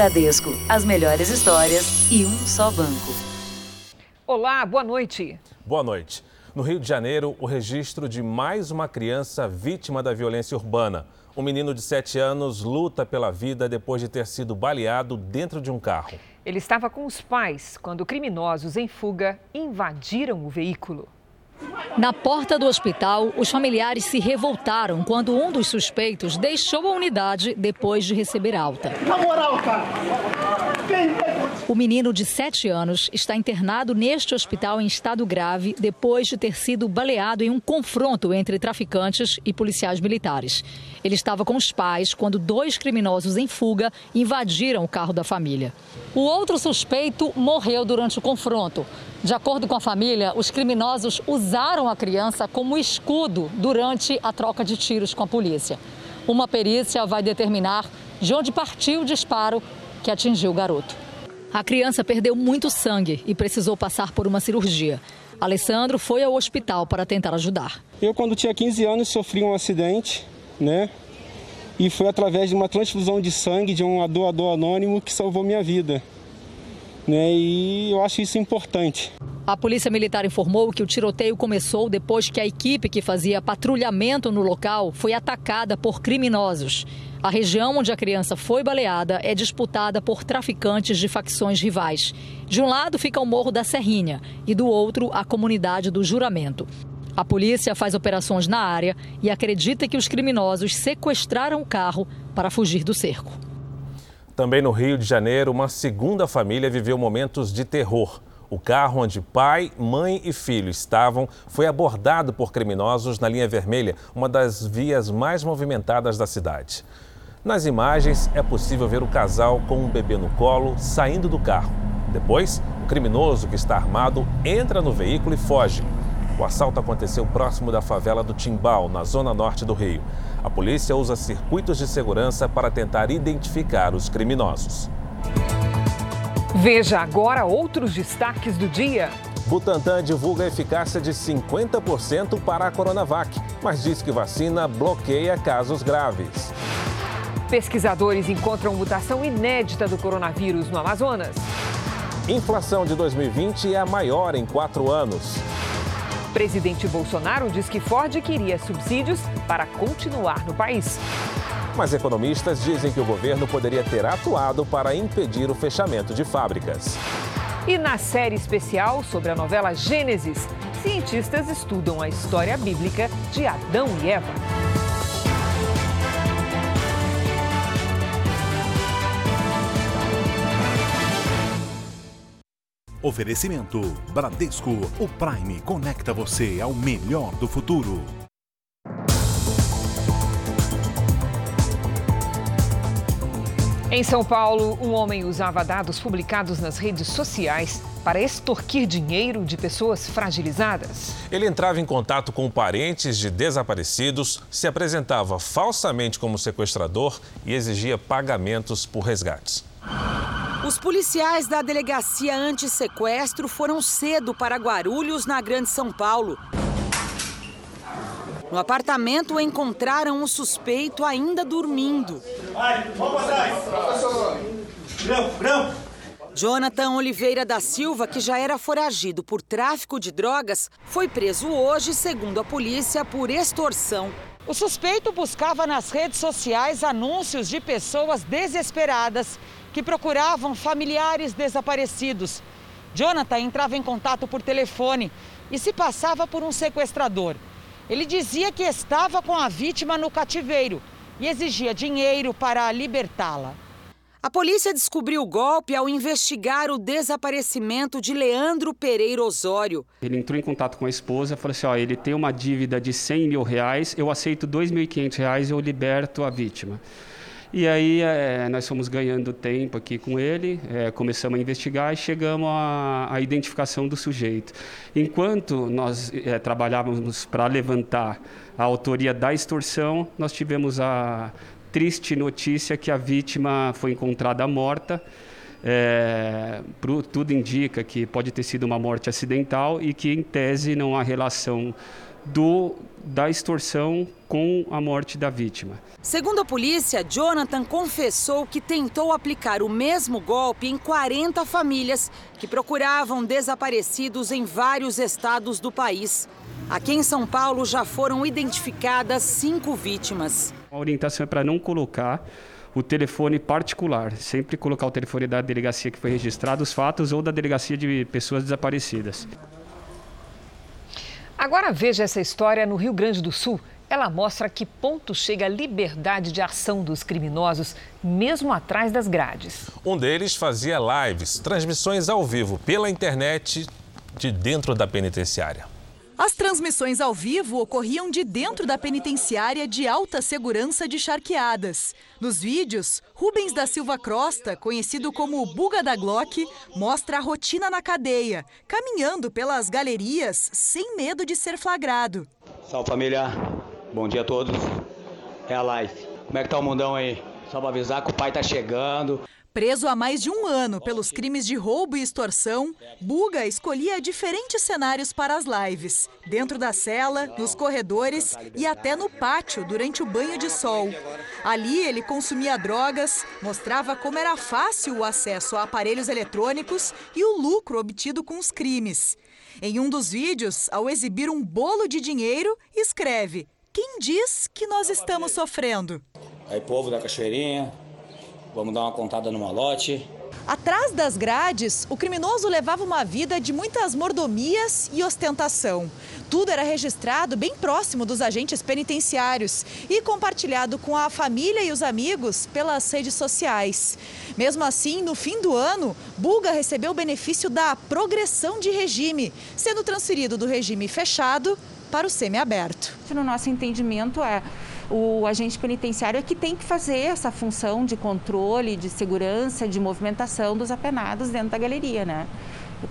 Bradesco, as melhores histórias e um só banco. Olá, boa noite. Boa noite. No Rio de Janeiro, o registro de mais uma criança vítima da violência urbana. Um menino de 7 anos luta pela vida depois de ter sido baleado dentro de um carro. Ele estava com os pais quando criminosos em fuga invadiram o veículo. Na porta do hospital, os familiares se revoltaram quando um dos suspeitos deixou a unidade depois de receber alta. Na moral, cara! O menino de 7 anos está internado neste hospital em estado grave depois de ter sido baleado em um confronto entre traficantes e policiais militares. Ele estava com os pais quando dois criminosos em fuga invadiram o carro da família. O outro suspeito morreu durante o confronto. De acordo com a família, os criminosos usaram a criança como escudo durante a troca de tiros com a polícia. Uma perícia vai determinar de onde partiu o disparo que atingiu o garoto. A criança perdeu muito sangue e precisou passar por uma cirurgia. Alessandro foi ao hospital para tentar ajudar. Eu, quando tinha 15 anos, sofri um acidente, né? E foi através de uma transfusão de sangue de um doador anônimo que salvou minha vida né? E eu acho isso importante. A Polícia Militar informou que o tiroteio começou depois que a equipe que fazia patrulhamento no local foi atacada por criminosos. A região onde a criança foi baleada é disputada por traficantes de facções rivais. De um lado fica o Morro da Serrinha e do outro a comunidade do Juramento. A polícia faz operações na área e acredita que os criminosos sequestraram o carro para fugir do cerco. Também no Rio de Janeiro, uma segunda família viveu momentos de terror. O carro onde pai, mãe e filho estavam foi abordado por criminosos na linha vermelha, uma das vias mais movimentadas da cidade. Nas imagens é possível ver o casal com um bebê no colo saindo do carro. Depois, o criminoso que está armado entra no veículo e foge. O assalto aconteceu próximo da favela do Timbal, na zona norte do Rio. A polícia usa circuitos de segurança para tentar identificar os criminosos. Veja agora outros destaques do dia. Butantan divulga a eficácia de 50% para a Coronavac, mas diz que vacina bloqueia casos graves. Pesquisadores encontram mutação inédita do coronavírus no Amazonas. Inflação de 2020 é a maior em quatro anos. Presidente Bolsonaro diz que Ford queria subsídios para continuar no país. Mas economistas dizem que o governo poderia ter atuado para impedir o fechamento de fábricas. E na série especial sobre a novela Gênesis, cientistas estudam a história bíblica de Adão e Eva. Oferecimento Bradesco, o Prime conecta você ao melhor do futuro. Em São Paulo, um homem usava dados publicados nas redes sociais para extorquir dinheiro de pessoas fragilizadas. Ele entrava em contato com parentes de desaparecidos, se apresentava falsamente como sequestrador e exigia pagamentos por resgates. Os policiais da Delegacia Antissequestro foram cedo para Guarulhos, na Grande São Paulo. No apartamento encontraram o suspeito ainda dormindo. Vai, vamos atrás. Jonathan Oliveira da Silva, que já era foragido por tráfico de drogas, foi preso hoje, segundo a polícia, por extorsão. O suspeito buscava nas redes sociais anúncios de pessoas desesperadas que procuravam familiares desaparecidos. Jonathan entrava em contato por telefone e se passava por um sequestrador. Ele dizia que estava com a vítima no cativeiro e exigia dinheiro para libertá-la. A polícia descobriu o golpe ao investigar o desaparecimento de Leandro Pereira Osório. Ele entrou em contato com a esposa e falou assim: ó, ele tem uma dívida de 100 mil reais, eu aceito 2.500 reais e eu liberto a vítima. E aí é, nós fomos ganhando tempo aqui com ele, é, começamos a investigar e chegamos à, identificação do sujeito. Enquanto nós é, trabalhávamos para levantar a autoria da extorsão, nós tivemos a triste notícia que a vítima foi encontrada morta. É, tudo indica que pode ter sido uma morte acidental e que, em tese, não há relação do da extorsão com a morte da vítima. Segundo a polícia, Jonathan confessou que tentou aplicar o mesmo golpe em 40 famílias que procuravam desaparecidos em vários estados do país. Aqui em São Paulo já foram identificadas cinco vítimas. A orientação é para não colocar o telefone particular, sempre colocar o telefone da delegacia que foi registrado os fatos ou da delegacia de pessoas desaparecidas. Agora veja essa história no Rio Grande do Sul. Ela mostra que ponto chega a liberdade de ação dos criminosos, mesmo atrás das grades. Um deles fazia lives, transmissões ao vivo pela internet de dentro da penitenciária. As transmissões ao vivo ocorriam de dentro da penitenciária de alta segurança de Charqueadas. Nos vídeos, Rubens da Silva Crosta, conhecido como o Buga da Glock, mostra a rotina na cadeia, caminhando pelas galerias sem medo de ser flagrado. Salve família, bom dia a todos. É a live. Como é que tá o mundão aí? Só pra avisar que o pai tá chegando. Preso há mais de um ano pelos crimes de roubo e extorsão, Buga escolhia diferentes cenários para as lives. Dentro da cela, nos corredores e até no pátio durante o banho de sol. Ali ele consumia drogas, mostrava como era fácil o acesso a aparelhos eletrônicos e o lucro obtido com os crimes. Em um dos vídeos, ao exibir um bolo de dinheiro, escreve: Quem diz que nós estamos sofrendo? Aí, povo da Cachoeirinha, Vamos dar uma contada no malote. Atrás das grades, o criminoso levava uma vida de muitas mordomias e ostentação. Tudo era registrado bem próximo dos agentes penitenciários e compartilhado com a família e os amigos pelas redes sociais. Mesmo assim, no fim do ano, Bulga recebeu o benefício da progressão de regime, sendo transferido do regime fechado para o semiaberto. No nosso entendimento, é o agente penitenciário é que tem que fazer essa função de controle, de segurança, de movimentação dos apenados dentro da galeria, né?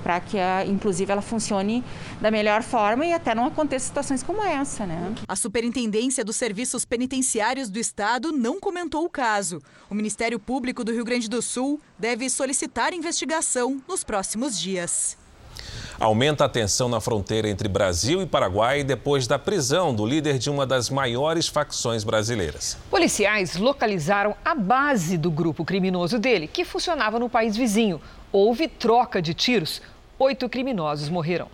para que, a, inclusive, ela funcione da melhor forma e até não aconteça situações como essa, né? A Superintendência dos Serviços Penitenciários do Estado não comentou o caso. O Ministério Público do Rio Grande do Sul deve solicitar investigação nos próximos dias. Aumenta a tensão na fronteira entre Brasil e Paraguai depois da prisão do líder de uma das maiores facções brasileiras. Policiais localizaram a base do grupo criminoso dele, que funcionava no país vizinho. Houve troca de tiros. Oito criminosos morreram.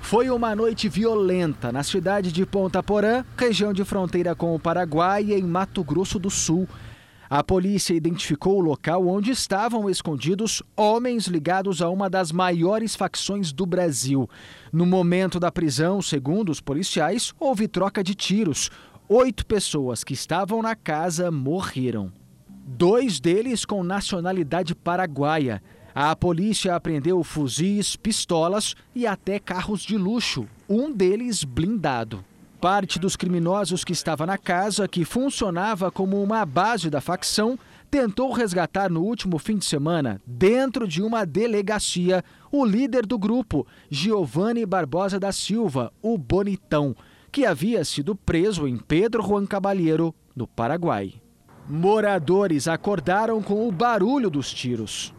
Foi uma noite violenta na cidade de Ponta Porã, região de fronteira com o Paraguai, em Mato Grosso do Sul. A polícia identificou o local onde estavam escondidos homens ligados a uma das maiores facções do Brasil. No momento da prisão, segundo os policiais, houve troca de tiros. Oito pessoas que estavam na casa morreram. Dois deles com nacionalidade paraguaia. A polícia apreendeu fuzis, pistolas e até carros de luxo, um deles blindado. Parte dos criminosos que estava na casa, que funcionava como uma base da facção, tentou resgatar no último fim de semana, dentro de uma delegacia, o líder do grupo, Giovanni Barbosa da Silva, o Bonitão, que havia sido preso em Pedro Juan Cabalheiro, no Paraguai. Moradores acordaram com o barulho dos tiros.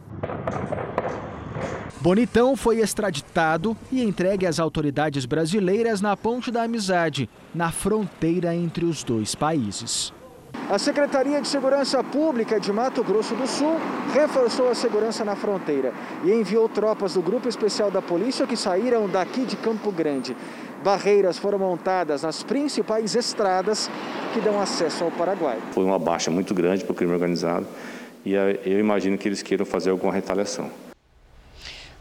Bonitão foi extraditado e entregue às autoridades brasileiras na Ponte da Amizade, na fronteira entre os dois países. A Secretaria de Segurança Pública de Mato Grosso do Sul reforçou a segurança na fronteira e enviou tropas do Grupo Especial da Polícia que saíram daqui de Campo Grande. Barreiras foram montadas nas principais estradas que dão acesso ao Paraguai. Foi uma baixa muito grande para o crime organizado e eu imagino que eles queiram fazer alguma retaliação.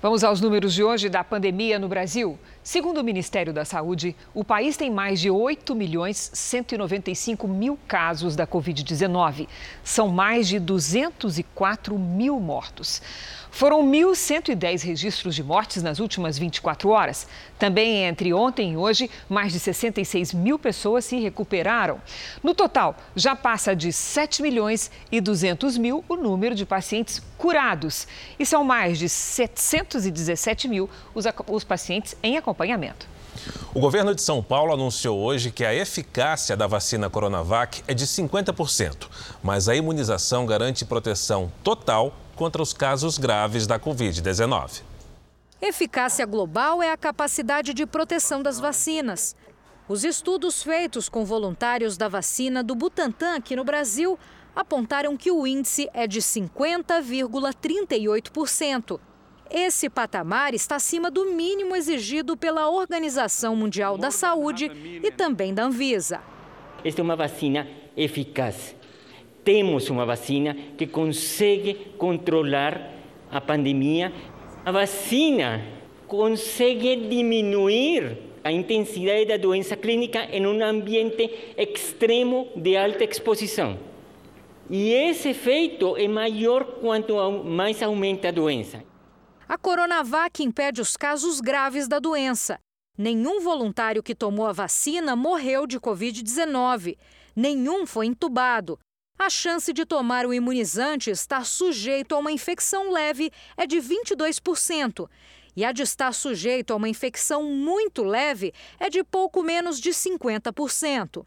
Vamos aos números de hoje da pandemia no Brasil. Segundo o Ministério da Saúde, o país tem mais de 8 milhões 195 mil casos da Covid-19. São mais de 204 mil mortos. Foram 1.110 registros de mortes nas últimas 24 horas. Também entre ontem e hoje, mais de 66 mil pessoas se recuperaram. No total, já passa de 7 milhões e 200 mil o número de pacientes curados. E são mais de 717 mil os, os pacientes em acompanhamento. O governo de São Paulo anunciou hoje que a eficácia da vacina Coronavac é de 50%, mas a imunização garante proteção total contra os casos graves da Covid-19. Eficácia global é a capacidade de proteção das vacinas. Os estudos feitos com voluntários da vacina do Butantan aqui no Brasil apontaram que o índice é de 50,38%. Esse patamar está acima do mínimo exigido pela Organização Mundial da Saúde e também da Anvisa. Esta é uma vacina eficaz. Temos uma vacina que consegue controlar a pandemia. A vacina consegue diminuir a intensidade da doença clínica em um ambiente extremo de alta exposição. E esse efeito é maior quanto mais aumenta a doença. A Coronavac impede os casos graves da doença. Nenhum voluntário que tomou a vacina morreu de Covid-19. Nenhum foi entubado. A chance de tomar o imunizante estar sujeito a uma infecção leve é de 22%. E a de estar sujeito a uma infecção muito leve é de pouco menos de 50%.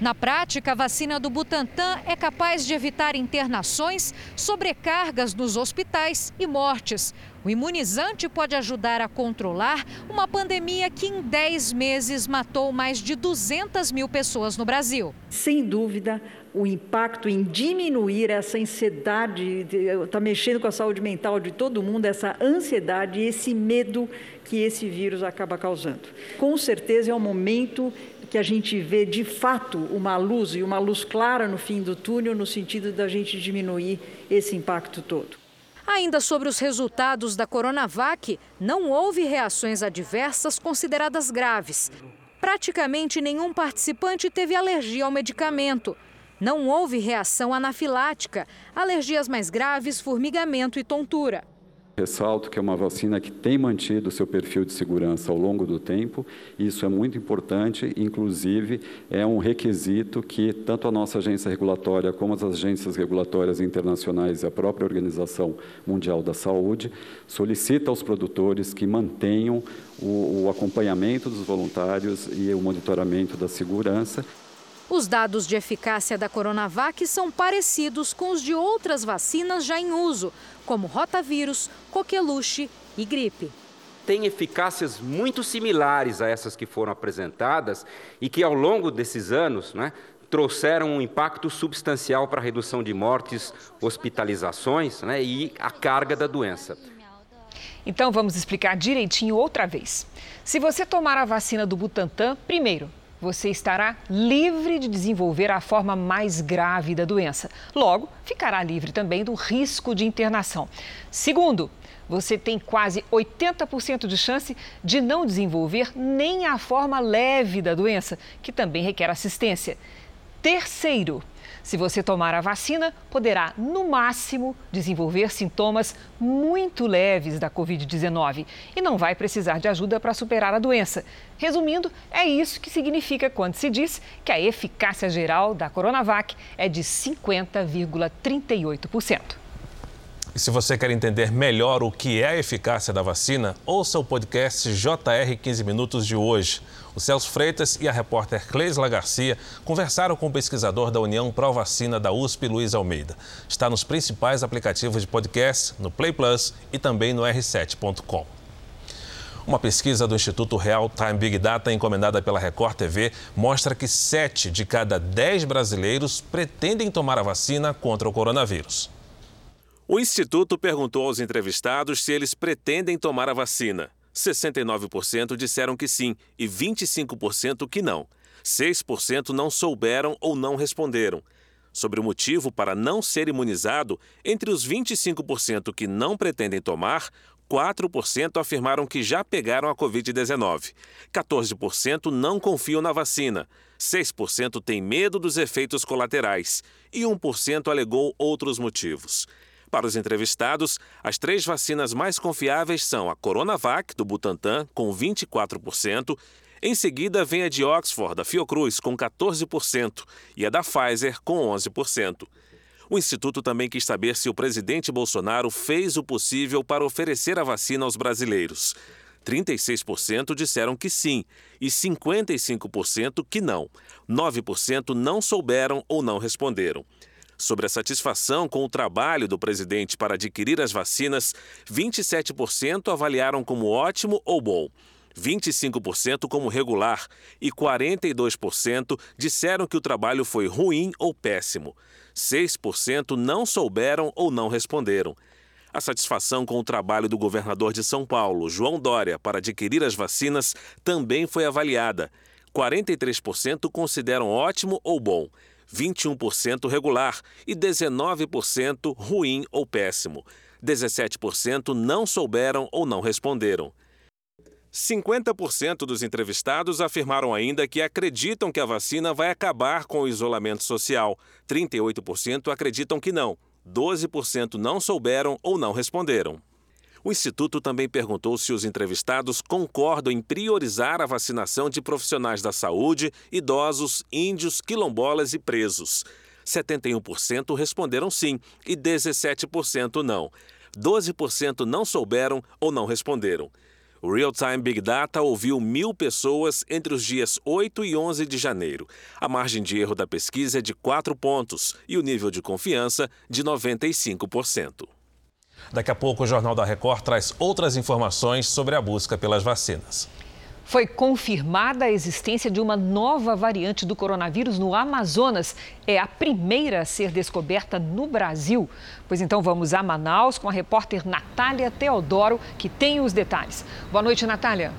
Na prática, a vacina do Butantan é capaz de evitar internações, sobrecargas nos hospitais e mortes. O imunizante pode ajudar a controlar uma pandemia que em 10 meses matou mais de 200 mil pessoas no Brasil. Sem dúvida, o impacto em diminuir essa ansiedade, está mexendo com a saúde mental de todo mundo, essa ansiedade e esse medo que esse vírus acaba causando. Com certeza é um momento que a gente vê de fato uma luz e uma luz clara no fim do túnel, no sentido da gente diminuir esse impacto todo. Ainda sobre os resultados da Coronavac, não houve reações adversas consideradas graves. Praticamente nenhum participante teve alergia ao medicamento. Não houve reação anafilática, alergias mais graves, formigamento e tontura. Ressalto que é uma vacina que tem mantido seu perfil de segurança ao longo do tempo. Isso é muito importante, inclusive é um requisito que tanto a nossa agência regulatória como as agências regulatórias internacionais e a própria Organização Mundial da Saúde solicita aos produtores que mantenham o, o acompanhamento dos voluntários e o monitoramento da segurança. Os dados de eficácia da Coronavac são parecidos com os de outras vacinas já em uso, como rotavírus, coqueluche e gripe. Tem eficácias muito similares a essas que foram apresentadas e que, ao longo desses anos, né, trouxeram um impacto substancial para a redução de mortes, hospitalizações né, e a carga da doença. Então vamos explicar direitinho outra vez. Se você tomar a vacina do Butantan, primeiro, você estará livre de desenvolver a forma mais grave da doença. Logo, ficará livre também do risco de internação. Segundo, você tem quase 80% de chance de não desenvolver nem a forma leve da doença, que também requer assistência. Terceiro, se você tomar a vacina, poderá, no máximo, desenvolver sintomas muito leves da Covid-19 e não vai precisar de ajuda para superar a doença. Resumindo, é isso que significa quando se diz que a eficácia geral da Coronavac é de 50,38%. E se você quer entender melhor o que é a eficácia da vacina, ouça o podcast JR 15 Minutos de hoje. O Celso Freitas e a repórter Cleisla Garcia conversaram com o pesquisador da União Pro Vacina da USP, Luiz Almeida. Está nos principais aplicativos de podcast, no Play Plus e também no r7.com. Uma pesquisa do Instituto Real Time Big Data, encomendada pela Record TV, mostra que 7 de cada 10 brasileiros pretendem tomar a vacina contra o coronavírus. O Instituto perguntou aos entrevistados se eles pretendem tomar a vacina. 69% disseram que sim e 25% que não. 6% não souberam ou não responderam. Sobre o motivo para não ser imunizado, entre os 25% que não pretendem tomar, 4% afirmaram que já pegaram a Covid-19. 14% não confiam na vacina. 6% têm medo dos efeitos colaterais. E 1% alegou outros motivos. Para os entrevistados, as três vacinas mais confiáveis são a Coronavac, do Butantan, com 24%, em seguida vem a de Oxford, da Fiocruz, com 14%, e a da Pfizer, com 11%. O Instituto também quis saber se o presidente Bolsonaro fez o possível para oferecer a vacina aos brasileiros. 36% disseram que sim e 55% que não. 9% não souberam ou não responderam. Sobre a satisfação com o trabalho do presidente para adquirir as vacinas, 27% avaliaram como ótimo ou bom. 25% como regular e 42% disseram que o trabalho foi ruim ou péssimo. 6% não souberam ou não responderam. A satisfação com o trabalho do governador de São Paulo, João Dória, para adquirir as vacinas também foi avaliada. 43% consideram ótimo ou bom, 21% regular e 19% ruim ou péssimo. 17% não souberam ou não responderam. 50% dos entrevistados afirmaram ainda que acreditam que a vacina vai acabar com o isolamento social. 38% acreditam que não. 12% não souberam ou não responderam. O Instituto também perguntou se os entrevistados concordam em priorizar a vacinação de profissionais da saúde, idosos, índios, quilombolas e presos. 71% responderam sim e 17% não. 12% não souberam ou não responderam. O Real Time Big Data ouviu mil pessoas entre os dias 8 e 11 de janeiro. A margem de erro da pesquisa é de 4 pontos e o nível de confiança de 95%. Daqui a pouco, o Jornal da Record traz outras informações sobre a busca pelas vacinas. Foi confirmada a existência de uma nova variante do coronavírus no Amazonas. É a primeira a ser descoberta no Brasil. Pois então vamos a Manaus com a repórter Natália Teodoro, que tem os detalhes. Boa noite, Natália.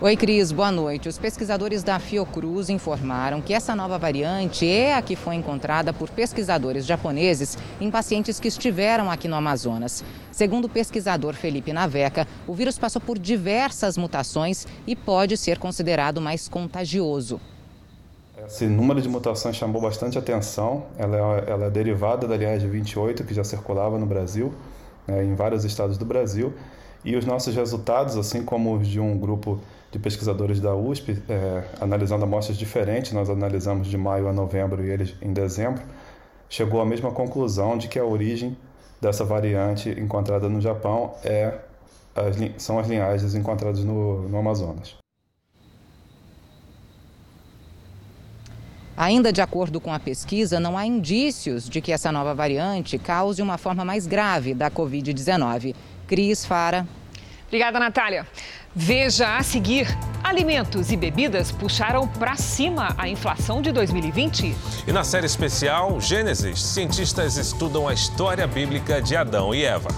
Oi, Cris, boa noite. Os pesquisadores da Fiocruz informaram que essa nova variante é a que foi encontrada por pesquisadores japoneses em pacientes que estiveram aqui no Amazonas. Segundo o pesquisador Felipe Naveca, o vírus passou por diversas mutações e pode ser considerado mais contagioso. Esse número de mutações chamou bastante atenção. Ela é, ela é derivada da linhagem 28, que já circulava no Brasil, né, em vários estados do Brasil. E os nossos resultados, assim como os de um grupo de pesquisadores da USP, é, analisando amostras diferentes, nós analisamos de maio a novembro e eles em dezembro, chegou à mesma conclusão de que a origem dessa variante encontrada no Japão é as, são as linhagens encontradas no, no Amazonas. Ainda de acordo com a pesquisa, não há indícios de que essa nova variante cause uma forma mais grave da Covid-19. Cris Fara. Obrigada, Natália. Veja a seguir: alimentos e bebidas puxaram para cima a inflação de 2020. E na série especial Gênesis, cientistas estudam a história bíblica de Adão e Eva.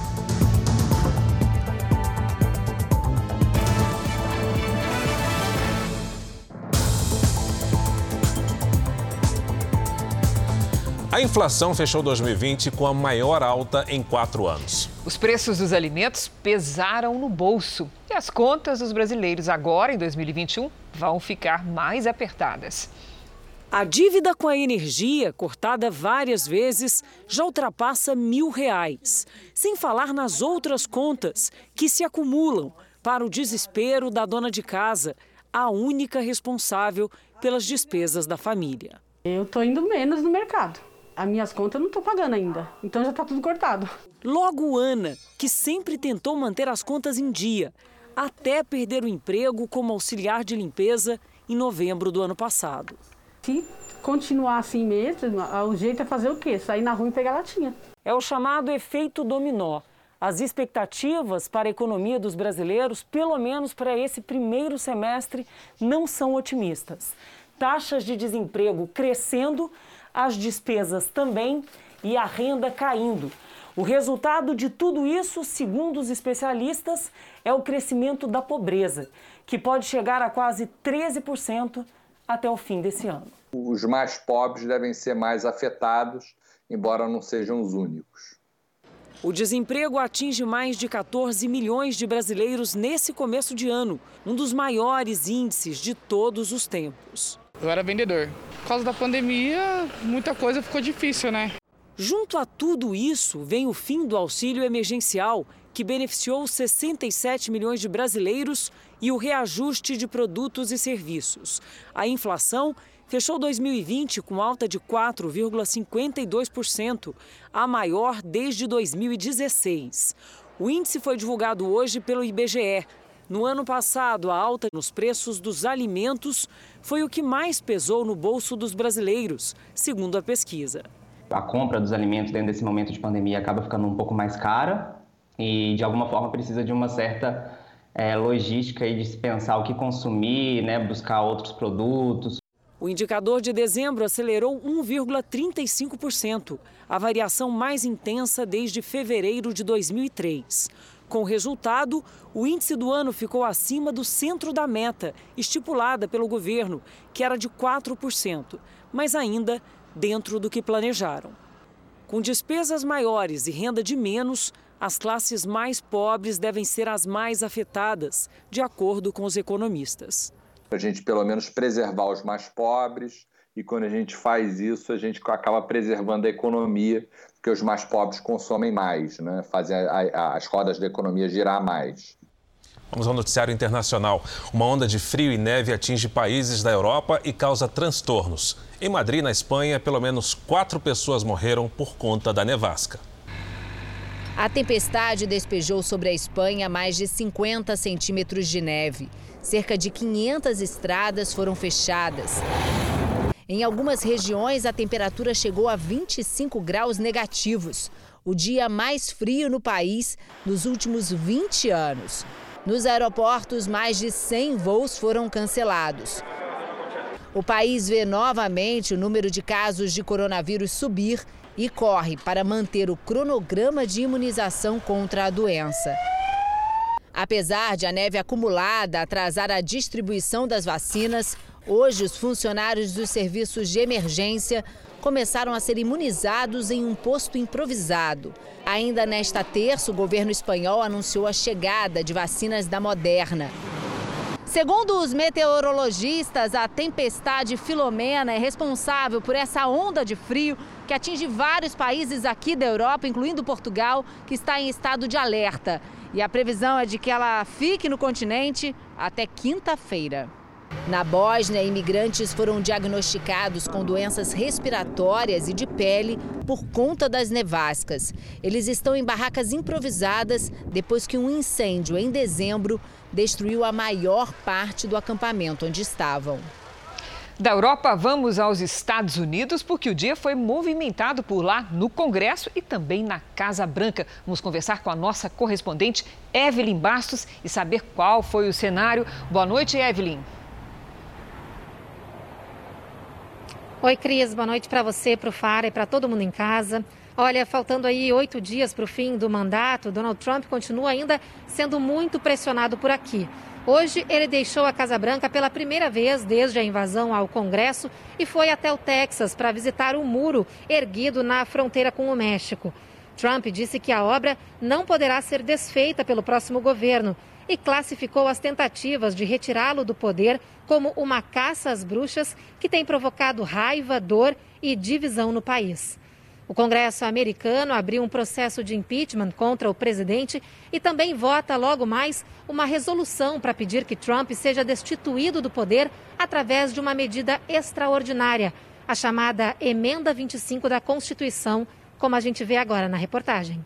A inflação fechou 2020 com a maior alta em quatro anos. Os preços dos alimentos pesaram no bolso e as contas dos brasileiros agora, em 2021, vão ficar mais apertadas. A dívida com a energia, cortada várias vezes, já ultrapassa mil reais. Sem falar nas outras contas que se acumulam para o desespero da dona de casa, a única responsável pelas despesas da família. Eu estou indo menos no mercado as minhas contas eu não estou pagando ainda. Então já está tudo cortado. Logo Ana, que sempre tentou manter as contas em dia, até perder o emprego como auxiliar de limpeza em novembro do ano passado. Se continuar assim mesmo, o jeito é fazer o quê? Sair na rua e pegar latinha. É o chamado efeito dominó. As expectativas para a economia dos brasileiros, pelo menos para esse primeiro semestre, não são otimistas. Taxas de desemprego crescendo as despesas também e a renda caindo. O resultado de tudo isso, segundo os especialistas, é o crescimento da pobreza, que pode chegar a quase 13% até o fim desse ano. Os mais pobres devem ser mais afetados, embora não sejam os únicos. O desemprego atinge mais de 14 milhões de brasileiros nesse começo de ano, um dos maiores índices de todos os tempos. Eu era vendedor. Por causa da pandemia, muita coisa ficou difícil, né? Junto a tudo isso, vem o fim do auxílio emergencial, que beneficiou 67 milhões de brasileiros, e o reajuste de produtos e serviços. A inflação fechou 2020 com alta de 4,52%, a maior desde 2016. O índice foi divulgado hoje pelo IBGE. No ano passado, a alta nos preços dos alimentos foi o que mais pesou no bolso dos brasileiros, segundo a pesquisa. A compra dos alimentos dentro desse momento de pandemia acaba ficando um pouco mais cara, e de alguma forma precisa de uma certa é, logística e de se pensar o que consumir, né, buscar outros produtos. O indicador de dezembro acelerou 1,35%, a variação mais intensa desde fevereiro de 2003. Com o resultado, o índice do ano ficou acima do centro da meta, estipulada pelo governo, que era de 4%, mas ainda dentro do que planejaram. Com despesas maiores e renda de menos, as classes mais pobres devem ser as mais afetadas, de acordo com os economistas. A gente, pelo menos, preservar os mais pobres, e quando a gente faz isso, a gente acaba preservando a economia, porque os mais pobres consomem mais, né? fazem a, a, as rodas da economia girar mais. Vamos ao noticiário internacional. Uma onda de frio e neve atinge países da Europa e causa transtornos. Em Madrid, na Espanha, pelo menos quatro pessoas morreram por conta da nevasca. A tempestade despejou sobre a Espanha mais de 50 centímetros de neve. Cerca de 500 estradas foram fechadas. Em algumas regiões, a temperatura chegou a 25 graus negativos, o dia mais frio no país nos últimos 20 anos. Nos aeroportos, mais de 100 voos foram cancelados. O país vê novamente o número de casos de coronavírus subir e corre para manter o cronograma de imunização contra a doença. Apesar de a neve acumulada atrasar a distribuição das vacinas, Hoje, os funcionários dos serviços de emergência começaram a ser imunizados em um posto improvisado. Ainda nesta terça, o governo espanhol anunciou a chegada de vacinas da Moderna. Segundo os meteorologistas, a tempestade Filomena é responsável por essa onda de frio que atinge vários países aqui da Europa, incluindo Portugal, que está em estado de alerta. E a previsão é de que ela fique no continente até quinta-feira. Na Bósnia, imigrantes foram diagnosticados com doenças respiratórias e de pele por conta das nevascas. Eles estão em barracas improvisadas depois que um incêndio em dezembro destruiu a maior parte do acampamento onde estavam. Da Europa, vamos aos Estados Unidos, porque o dia foi movimentado por lá no Congresso e também na Casa Branca. Vamos conversar com a nossa correspondente, Evelyn Bastos, e saber qual foi o cenário. Boa noite, Evelyn. Oi, Cris, boa noite para você, para o Fara e para todo mundo em casa. Olha, faltando aí oito dias para o fim do mandato, Donald Trump continua ainda sendo muito pressionado por aqui. Hoje, ele deixou a Casa Branca pela primeira vez desde a invasão ao Congresso e foi até o Texas para visitar o muro erguido na fronteira com o México. Trump disse que a obra não poderá ser desfeita pelo próximo governo e classificou as tentativas de retirá-lo do poder como uma caça às bruxas que tem provocado raiva, dor e divisão no país. O Congresso americano abriu um processo de impeachment contra o presidente e também vota logo mais uma resolução para pedir que Trump seja destituído do poder através de uma medida extraordinária, a chamada Emenda 25 da Constituição, como a gente vê agora na reportagem.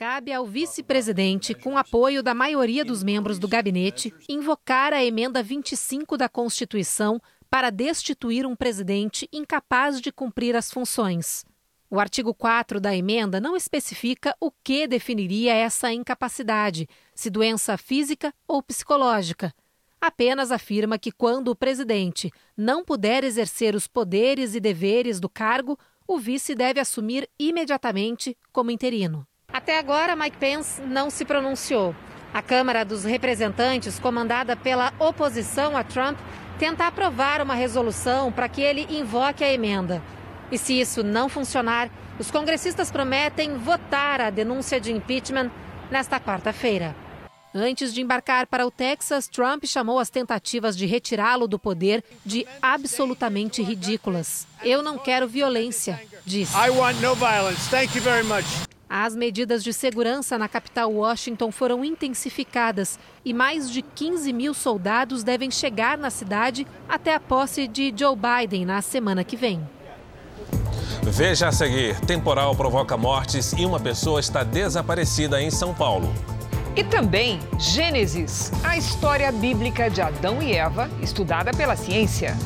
Cabe ao vice-presidente, com apoio da maioria dos membros do gabinete, invocar a emenda 25 da Constituição para destituir um presidente incapaz de cumprir as funções. O artigo 4 da emenda não especifica o que definiria essa incapacidade, se doença física ou psicológica. Apenas afirma que, quando o presidente não puder exercer os poderes e deveres do cargo, o vice deve assumir imediatamente como interino. Até agora, Mike Pence não se pronunciou. A Câmara dos Representantes, comandada pela oposição a Trump, tenta aprovar uma resolução para que ele invoque a emenda. E se isso não funcionar, os congressistas prometem votar a denúncia de impeachment nesta quarta-feira. Antes de embarcar para o Texas, Trump chamou as tentativas de retirá-lo do poder de absolutamente ridículas. Eu não quero violência, disse. As medidas de segurança na capital Washington foram intensificadas e mais de 15 mil soldados devem chegar na cidade até a posse de Joe Biden na semana que vem. Veja a seguir: temporal provoca mortes e uma pessoa está desaparecida em São Paulo. E também Gênesis, a história bíblica de Adão e Eva, estudada pela ciência.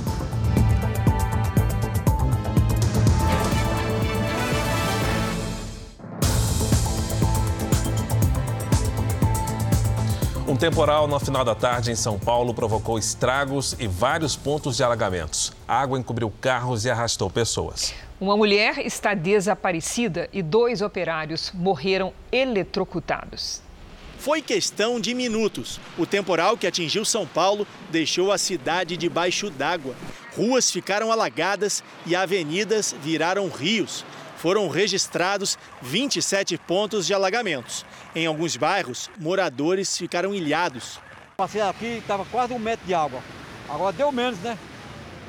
Um temporal no final da tarde em São Paulo provocou estragos e vários pontos de alagamentos. A água encobriu carros e arrastou pessoas. Uma mulher está desaparecida e dois operários morreram eletrocutados. Foi questão de minutos. O temporal que atingiu São Paulo deixou a cidade debaixo d'água. Ruas ficaram alagadas e avenidas viraram rios foram registrados 27 pontos de alagamentos. Em alguns bairros, moradores ficaram ilhados. Passei aqui, estava quase um metro de água. Agora deu menos, né?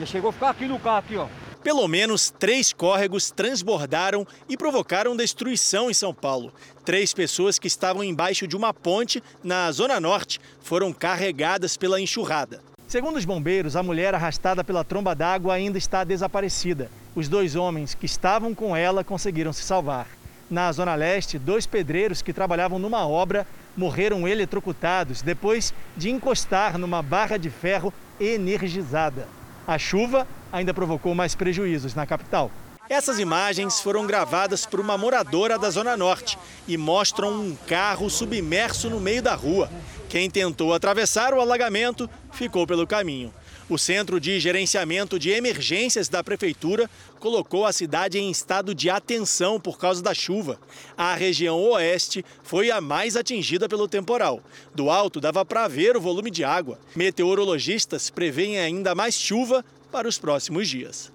Já chegou a ficar aqui no carro, aqui, ó. Pelo menos três córregos transbordaram e provocaram destruição em São Paulo. Três pessoas que estavam embaixo de uma ponte na Zona Norte foram carregadas pela enxurrada. Segundo os bombeiros, a mulher arrastada pela tromba d'água ainda está desaparecida. Os dois homens que estavam com ela conseguiram se salvar. Na Zona Leste, dois pedreiros que trabalhavam numa obra morreram eletrocutados depois de encostar numa barra de ferro energizada. A chuva ainda provocou mais prejuízos na capital. Essas imagens foram gravadas por uma moradora da Zona Norte e mostram um carro submerso no meio da rua. Quem tentou atravessar o alagamento ficou pelo caminho. O Centro de Gerenciamento de Emergências da Prefeitura colocou a cidade em estado de atenção por causa da chuva. A região oeste foi a mais atingida pelo temporal. Do alto dava para ver o volume de água. Meteorologistas preveem ainda mais chuva para os próximos dias.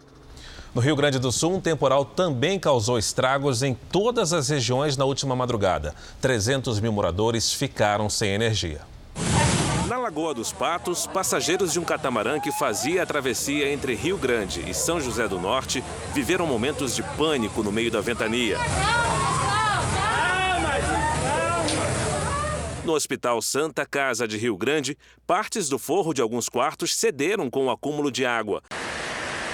No Rio Grande do Sul, um temporal também causou estragos em todas as regiões na última madrugada. 300 mil moradores ficaram sem energia. Na Lagoa dos Patos, passageiros de um catamarã que fazia a travessia entre Rio Grande e São José do Norte viveram momentos de pânico no meio da ventania. No Hospital Santa Casa de Rio Grande, partes do forro de alguns quartos cederam com o acúmulo de água.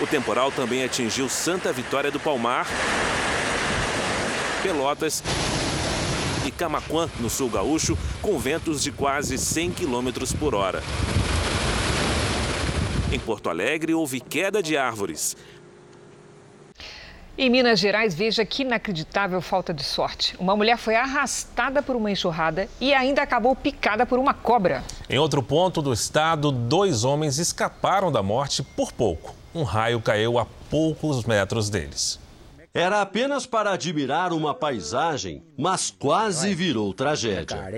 O temporal também atingiu Santa Vitória do Palmar, Pelotas Camaquã, no sul gaúcho, com ventos de quase 100 km por hora. Em Porto Alegre, houve queda de árvores. Em Minas Gerais, veja que inacreditável falta de sorte. Uma mulher foi arrastada por uma enxurrada e ainda acabou picada por uma cobra. Em outro ponto do estado, dois homens escaparam da morte por pouco um raio caiu a poucos metros deles. Era apenas para admirar uma paisagem, mas quase virou tragédia.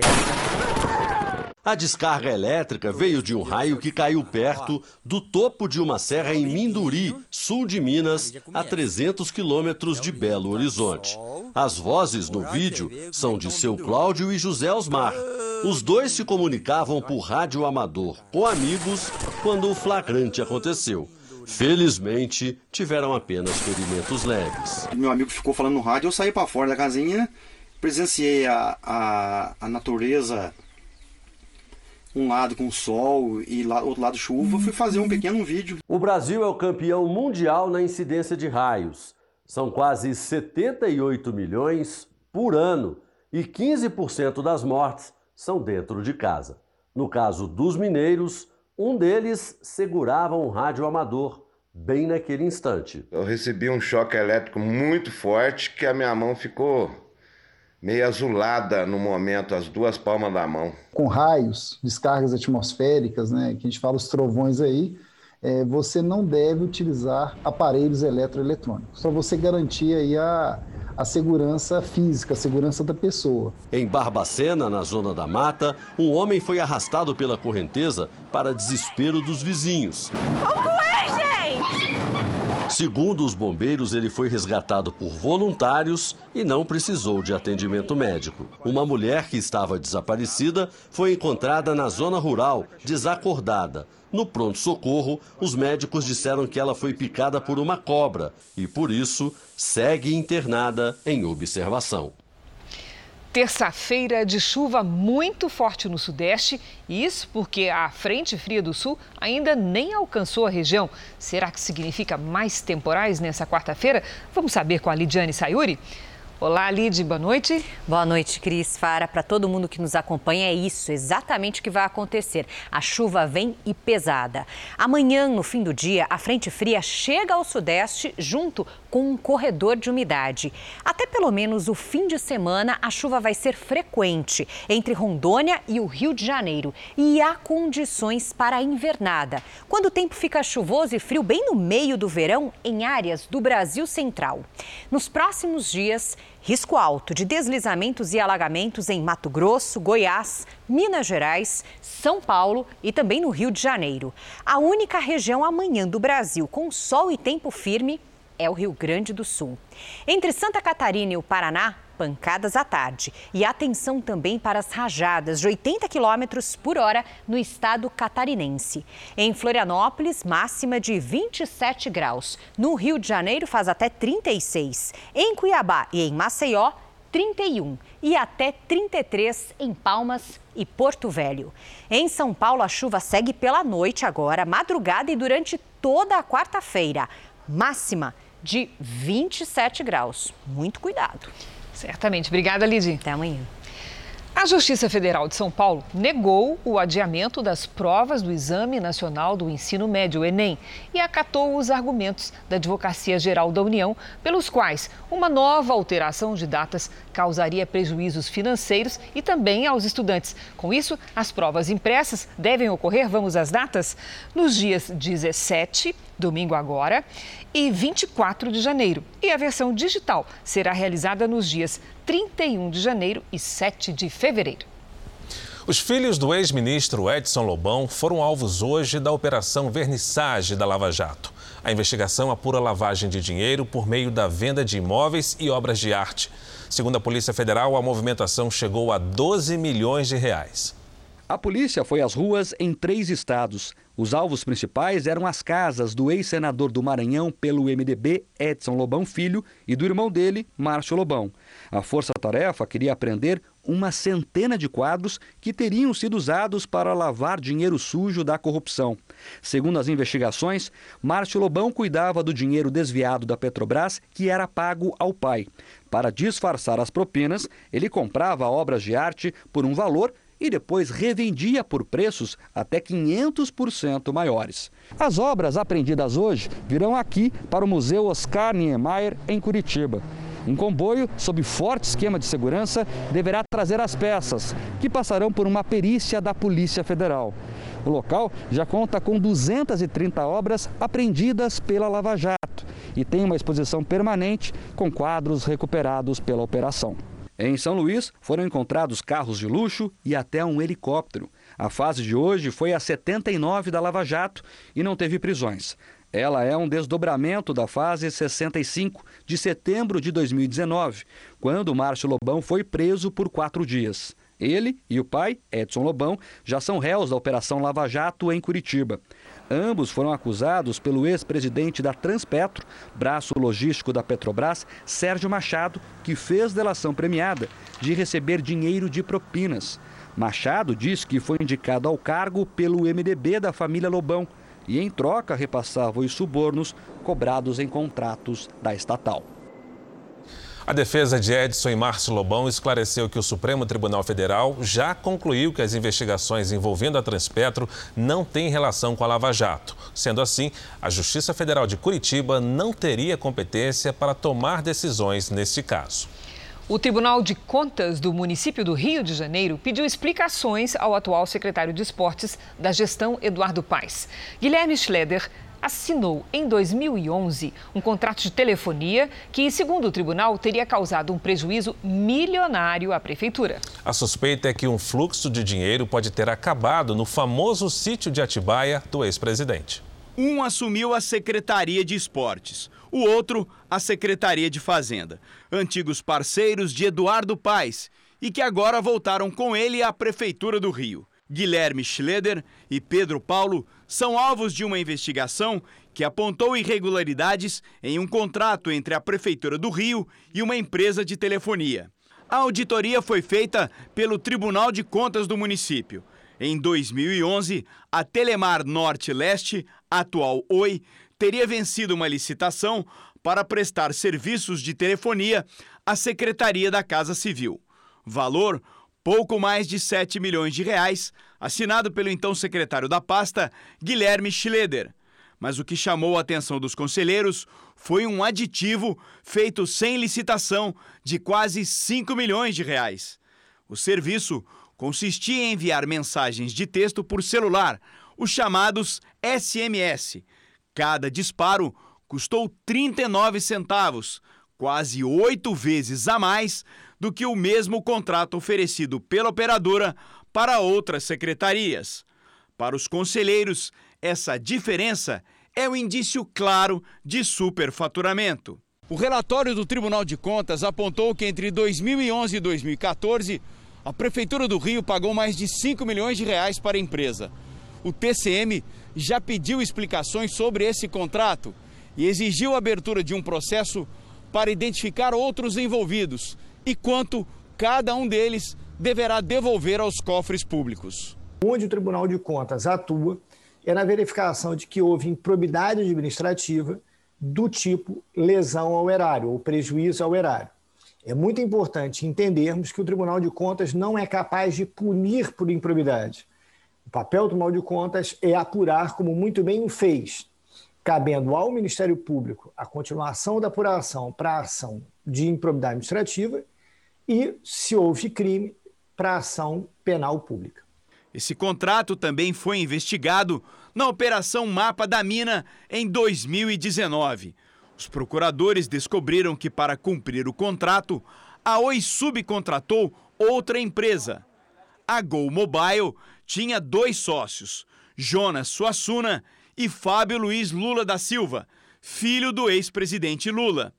A descarga elétrica veio de um raio que caiu perto do topo de uma serra em Minduri, sul de Minas, a 300 quilômetros de Belo Horizonte. As vozes no vídeo são de seu Cláudio e José Osmar. Os dois se comunicavam por rádio amador com amigos quando o flagrante aconteceu. Felizmente, tiveram apenas ferimentos leves. Meu amigo ficou falando no rádio, eu saí para fora da casinha, presenciei a, a, a, natureza, um lado com sol e lá, outro lado chuva, fui fazer um pequeno vídeo. O Brasil é o campeão mundial na incidência de raios. São quase 78 milhões por ano e 15% das mortes são dentro de casa. No caso dos mineiros, um deles segurava um rádio amador bem naquele instante. Eu recebi um choque elétrico muito forte que a minha mão ficou meio azulada no momento, as duas palmas da mão. Com raios, descargas atmosféricas, né, que a gente fala os trovões aí, é, você não deve utilizar aparelhos eletroeletrônicos. Só você garantir aí a, a segurança física, a segurança da pessoa. Em Barbacena, na zona da mata, um homem foi arrastado pela correnteza para desespero dos vizinhos. Segundo os bombeiros, ele foi resgatado por voluntários e não precisou de atendimento médico. Uma mulher que estava desaparecida foi encontrada na zona rural, desacordada. No pronto-socorro, os médicos disseram que ela foi picada por uma cobra e, por isso, segue internada em observação. Terça-feira de chuva muito forte no Sudeste, isso porque a frente fria do Sul ainda nem alcançou a região. Será que significa mais temporais nessa quarta-feira? Vamos saber com a Lidiane Sayuri. Olá, Lid, boa noite. Boa noite, Cris Fara. Para todo mundo que nos acompanha, é isso, exatamente o que vai acontecer. A chuva vem e pesada. Amanhã, no fim do dia, a frente fria chega ao sudeste junto com um corredor de umidade. Até pelo menos o fim de semana, a chuva vai ser frequente entre Rondônia e o Rio de Janeiro. E há condições para a invernada, quando o tempo fica chuvoso e frio bem no meio do verão em áreas do Brasil Central. Nos próximos dias, Risco alto de deslizamentos e alagamentos em Mato Grosso, Goiás, Minas Gerais, São Paulo e também no Rio de Janeiro. A única região amanhã do Brasil com sol e tempo firme é o Rio Grande do Sul. Entre Santa Catarina e o Paraná, pancadas à tarde. E atenção também para as rajadas de 80 km por hora no estado catarinense. Em Florianópolis, máxima de 27 graus. No Rio de Janeiro, faz até 36. Em Cuiabá e em Maceió, 31 e até 33 em Palmas e Porto Velho. Em São Paulo, a chuva segue pela noite agora, madrugada e durante toda a quarta-feira. Máxima de 27 graus. Muito cuidado. Certamente. Obrigada, Lidy. Até amanhã. A Justiça Federal de São Paulo negou o adiamento das provas do Exame Nacional do Ensino Médio, Enem, e acatou os argumentos da Advocacia Geral da União, pelos quais uma nova alteração de datas causaria prejuízos financeiros e também aos estudantes. Com isso, as provas impressas devem ocorrer, vamos às datas, nos dias 17, domingo agora, e 24 de janeiro. E a versão digital será realizada nos dias 31 de janeiro e 7 de fevereiro. Os filhos do ex-ministro Edson Lobão foram alvos hoje da Operação Vernissage da Lava Jato. A investigação apura lavagem de dinheiro por meio da venda de imóveis e obras de arte. Segundo a Polícia Federal, a movimentação chegou a 12 milhões de reais. A polícia foi às ruas em três estados. Os alvos principais eram as casas do ex-senador do Maranhão pelo MDB, Edson Lobão Filho, e do irmão dele, Márcio Lobão. A força-tarefa queria apreender uma centena de quadros que teriam sido usados para lavar dinheiro sujo da corrupção. Segundo as investigações, Márcio Lobão cuidava do dinheiro desviado da Petrobras que era pago ao pai. Para disfarçar as propinas, ele comprava obras de arte por um valor e depois revendia por preços até 500% maiores. As obras apreendidas hoje virão aqui para o Museu Oscar Niemeyer, em Curitiba. Um comboio, sob forte esquema de segurança, deverá trazer as peças, que passarão por uma perícia da Polícia Federal. O local já conta com 230 obras apreendidas pela Lava Jato e tem uma exposição permanente com quadros recuperados pela operação. Em São Luís, foram encontrados carros de luxo e até um helicóptero. A fase de hoje foi a 79 da Lava Jato e não teve prisões. Ela é um desdobramento da fase 65 de setembro de 2019, quando Márcio Lobão foi preso por quatro dias. Ele e o pai, Edson Lobão, já são réus da Operação Lava Jato em Curitiba. Ambos foram acusados pelo ex-presidente da Transpetro, braço logístico da Petrobras, Sérgio Machado, que fez delação premiada de receber dinheiro de propinas. Machado diz que foi indicado ao cargo pelo MDB da família Lobão e, em troca, repassava os subornos cobrados em contratos da estatal. A defesa de Edson e Márcio Lobão esclareceu que o Supremo Tribunal Federal já concluiu que as investigações envolvendo a Transpetro não têm relação com a Lava Jato. Sendo assim, a Justiça Federal de Curitiba não teria competência para tomar decisões neste caso. O Tribunal de Contas do município do Rio de Janeiro pediu explicações ao atual secretário de Esportes da gestão Eduardo Paes. Guilherme Schleder assinou em 2011 um contrato de telefonia que, segundo o tribunal, teria causado um prejuízo milionário à prefeitura. A suspeita é que um fluxo de dinheiro pode ter acabado no famoso sítio de Atibaia do ex-presidente. Um assumiu a Secretaria de Esportes, o outro a Secretaria de Fazenda. Antigos parceiros de Eduardo Paes e que agora voltaram com ele à Prefeitura do Rio. Guilherme Schleder e Pedro Paulo são alvos de uma investigação que apontou irregularidades em um contrato entre a Prefeitura do Rio e uma empresa de telefonia. A auditoria foi feita pelo Tribunal de Contas do município. Em 2011, a Telemar Norte Leste atual Oi teria vencido uma licitação para prestar serviços de telefonia à Secretaria da Casa Civil. Valor pouco mais de 7 milhões de reais, assinado pelo então secretário da pasta, Guilherme Schleder. Mas o que chamou a atenção dos conselheiros foi um aditivo feito sem licitação de quase 5 milhões de reais. O serviço consistia em enviar mensagens de texto por celular, os chamados SMS. Cada disparo custou 39 centavos, quase oito vezes a mais do que o mesmo contrato oferecido pela operadora para outras secretarias. Para os conselheiros, essa diferença é um indício claro de superfaturamento. O relatório do Tribunal de Contas apontou que entre 2011 e 2014, a Prefeitura do Rio pagou mais de 5 milhões de reais para a empresa. O TCM já pediu explicações sobre esse contrato e exigiu a abertura de um processo para identificar outros envolvidos e quanto cada um deles deverá devolver aos cofres públicos. Onde o Tribunal de Contas atua é na verificação de que houve improbidade administrativa do tipo lesão ao erário ou prejuízo ao erário. É muito importante entendermos que o Tribunal de Contas não é capaz de punir por improbidade. O papel do Tribunal de Contas é apurar como muito bem o fez, cabendo ao Ministério Público a continuação da apuração para a ação de improbidade administrativa e, se houve crime, para a ação penal pública. Esse contrato também foi investigado na Operação Mapa da Mina em 2019. Os procuradores descobriram que, para cumprir o contrato, a Oi subcontratou outra empresa. A Gol Mobile tinha dois sócios, Jonas Suassuna e Fábio Luiz Lula da Silva, filho do ex-presidente Lula.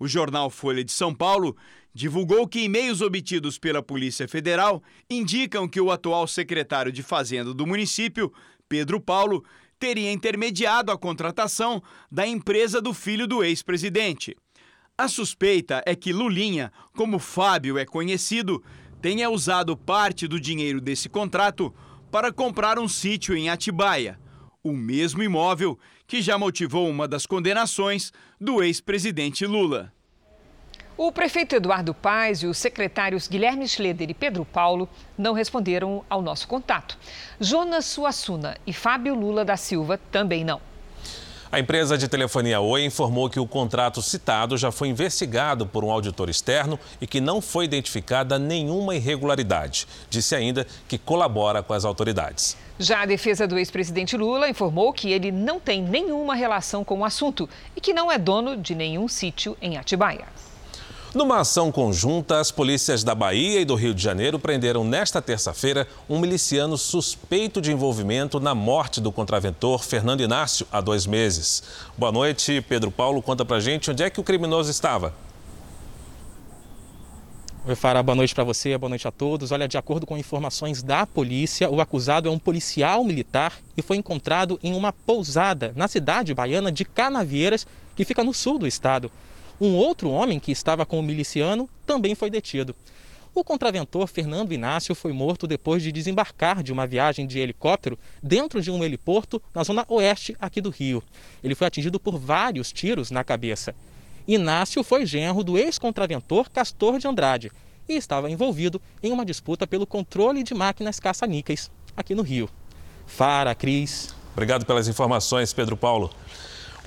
O jornal Folha de São Paulo divulgou que e-mails obtidos pela Polícia Federal indicam que o atual secretário de Fazenda do município, Pedro Paulo, teria intermediado a contratação da empresa do filho do ex-presidente. A suspeita é que Lulinha, como Fábio é conhecido, tenha usado parte do dinheiro desse contrato para comprar um sítio em Atibaia o mesmo imóvel que já motivou uma das condenações do ex-presidente Lula. O prefeito Eduardo Paes e os secretários Guilherme Schleder e Pedro Paulo não responderam ao nosso contato. Jonas Suassuna e Fábio Lula da Silva também não. A empresa de telefonia Oi informou que o contrato citado já foi investigado por um auditor externo e que não foi identificada nenhuma irregularidade. Disse ainda que colabora com as autoridades. Já a defesa do ex-presidente Lula informou que ele não tem nenhuma relação com o assunto e que não é dono de nenhum sítio em Atibaia. Numa ação conjunta, as polícias da Bahia e do Rio de Janeiro prenderam nesta terça-feira um miliciano suspeito de envolvimento na morte do contraventor Fernando Inácio há dois meses. Boa noite, Pedro Paulo. Conta pra gente onde é que o criminoso estava. Oi, Fara, boa noite para você, boa noite a todos. Olha, de acordo com informações da polícia, o acusado é um policial militar e foi encontrado em uma pousada na cidade baiana de Canavieiras, que fica no sul do estado. Um outro homem que estava com o miliciano também foi detido. O contraventor Fernando Inácio foi morto depois de desembarcar de uma viagem de helicóptero dentro de um heliporto na zona oeste aqui do Rio. Ele foi atingido por vários tiros na cabeça. Inácio foi genro do ex-contraventor Castor de Andrade e estava envolvido em uma disputa pelo controle de máquinas caça-níqueis aqui no Rio. Fara, Cris. Obrigado pelas informações, Pedro Paulo.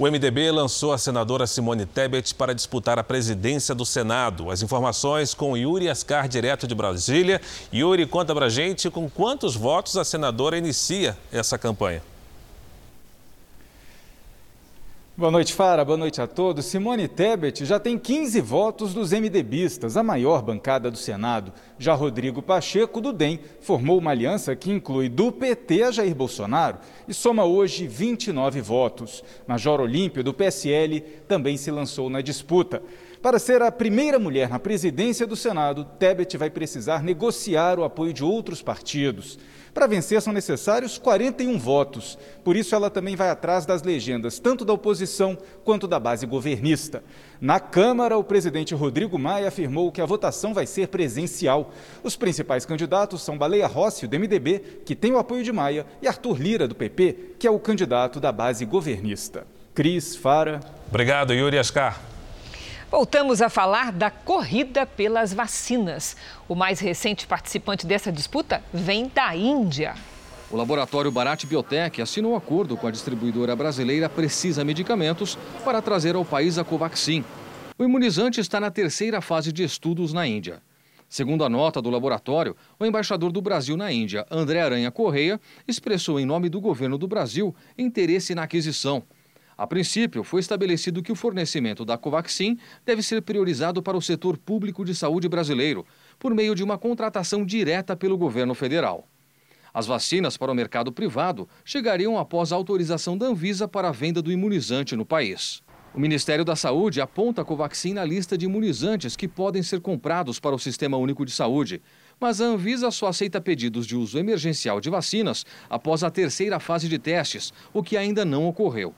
O MDB lançou a senadora Simone Tebet para disputar a presidência do Senado. As informações com Yuri Ascar, direto de Brasília. Yuri, conta pra gente com quantos votos a senadora inicia essa campanha. Boa noite, Fara. Boa noite a todos. Simone Tebet já tem 15 votos dos MDBistas, a maior bancada do Senado. Já Rodrigo Pacheco, do DEM, formou uma aliança que inclui do PT a Jair Bolsonaro e soma hoje 29 votos. Major Olímpio, do PSL, também se lançou na disputa. Para ser a primeira mulher na presidência do Senado, Tebet vai precisar negociar o apoio de outros partidos. Para vencer são necessários 41 votos. Por isso ela também vai atrás das legendas tanto da oposição quanto da base governista. Na Câmara, o presidente Rodrigo Maia afirmou que a votação vai ser presencial. Os principais candidatos são Baleia Rossi, do MDB, que tem o apoio de Maia, e Arthur Lira, do PP, que é o candidato da base governista. Cris, Fara. Obrigado, Yuri Ascar. Voltamos a falar da corrida pelas vacinas. O mais recente participante dessa disputa vem da Índia. O laboratório Bharat Biotech assinou um acordo com a distribuidora brasileira Precisa Medicamentos para trazer ao país a Covaxin. O imunizante está na terceira fase de estudos na Índia. Segundo a nota do laboratório, o embaixador do Brasil na Índia, André Aranha Correia, expressou em nome do governo do Brasil interesse na aquisição. A princípio, foi estabelecido que o fornecimento da Covaxin deve ser priorizado para o setor público de saúde brasileiro, por meio de uma contratação direta pelo governo federal. As vacinas para o mercado privado chegariam após a autorização da Anvisa para a venda do imunizante no país. O Ministério da Saúde aponta a Covaxin na lista de imunizantes que podem ser comprados para o Sistema Único de Saúde, mas a Anvisa só aceita pedidos de uso emergencial de vacinas após a terceira fase de testes, o que ainda não ocorreu.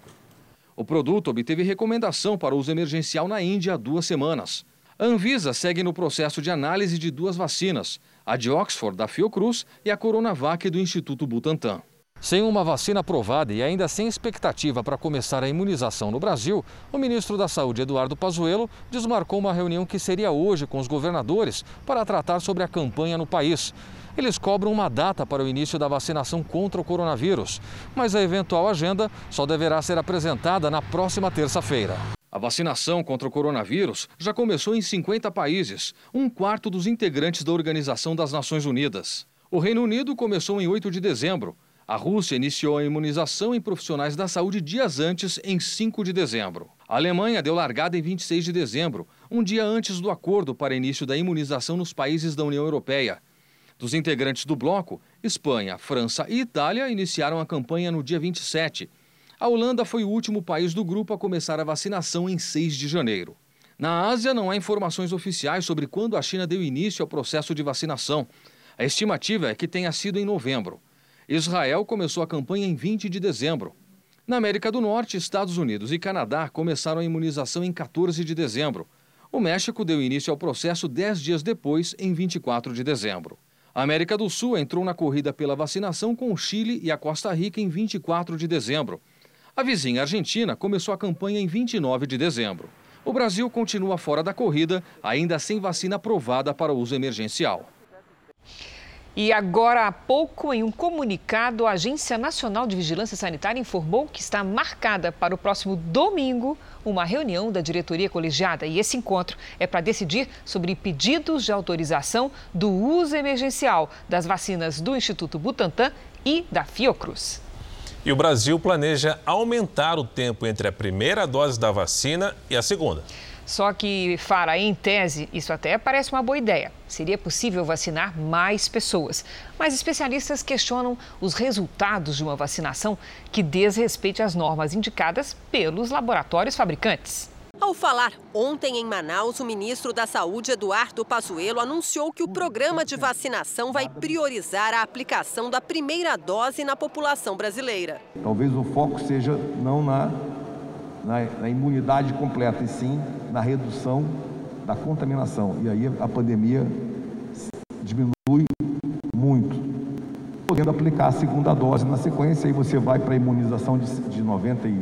O produto obteve recomendação para uso emergencial na Índia há duas semanas. A Anvisa segue no processo de análise de duas vacinas, a de Oxford da Fiocruz e a Coronavac do Instituto Butantan. Sem uma vacina aprovada e ainda sem expectativa para começar a imunização no Brasil, o ministro da Saúde, Eduardo Pazuello, desmarcou uma reunião que seria hoje com os governadores para tratar sobre a campanha no país. Eles cobram uma data para o início da vacinação contra o coronavírus, mas a eventual agenda só deverá ser apresentada na próxima terça-feira. A vacinação contra o coronavírus já começou em 50 países, um quarto dos integrantes da Organização das Nações Unidas. O Reino Unido começou em 8 de dezembro. A Rússia iniciou a imunização em profissionais da saúde dias antes, em 5 de dezembro. A Alemanha deu largada em 26 de dezembro, um dia antes do acordo para início da imunização nos países da União Europeia. Dos integrantes do bloco, Espanha, França e Itália iniciaram a campanha no dia 27. A Holanda foi o último país do grupo a começar a vacinação em 6 de janeiro. Na Ásia, não há informações oficiais sobre quando a China deu início ao processo de vacinação. A estimativa é que tenha sido em novembro. Israel começou a campanha em 20 de dezembro. Na América do Norte, Estados Unidos e Canadá começaram a imunização em 14 de dezembro. O México deu início ao processo 10 dias depois, em 24 de dezembro. A América do Sul entrou na corrida pela vacinação com o Chile e a Costa Rica em 24 de dezembro. A vizinha Argentina começou a campanha em 29 de dezembro. O Brasil continua fora da corrida, ainda sem vacina aprovada para uso emergencial. E agora há pouco, em um comunicado, a Agência Nacional de Vigilância Sanitária informou que está marcada para o próximo domingo uma reunião da diretoria colegiada. E esse encontro é para decidir sobre pedidos de autorização do uso emergencial das vacinas do Instituto Butantan e da Fiocruz. E o Brasil planeja aumentar o tempo entre a primeira dose da vacina e a segunda. Só que, Fara, em tese, isso até parece uma boa ideia. Seria possível vacinar mais pessoas. Mas especialistas questionam os resultados de uma vacinação que desrespeite as normas indicadas pelos laboratórios fabricantes. Ao falar ontem em Manaus, o ministro da Saúde, Eduardo Pazuello, anunciou que o programa de vacinação vai priorizar a aplicação da primeira dose na população brasileira. Talvez o foco seja não na na, na imunidade completa, e sim na redução da contaminação. E aí a pandemia diminui muito. Podendo aplicar a segunda dose na sequência, aí você vai para a imunização de, de 90 e,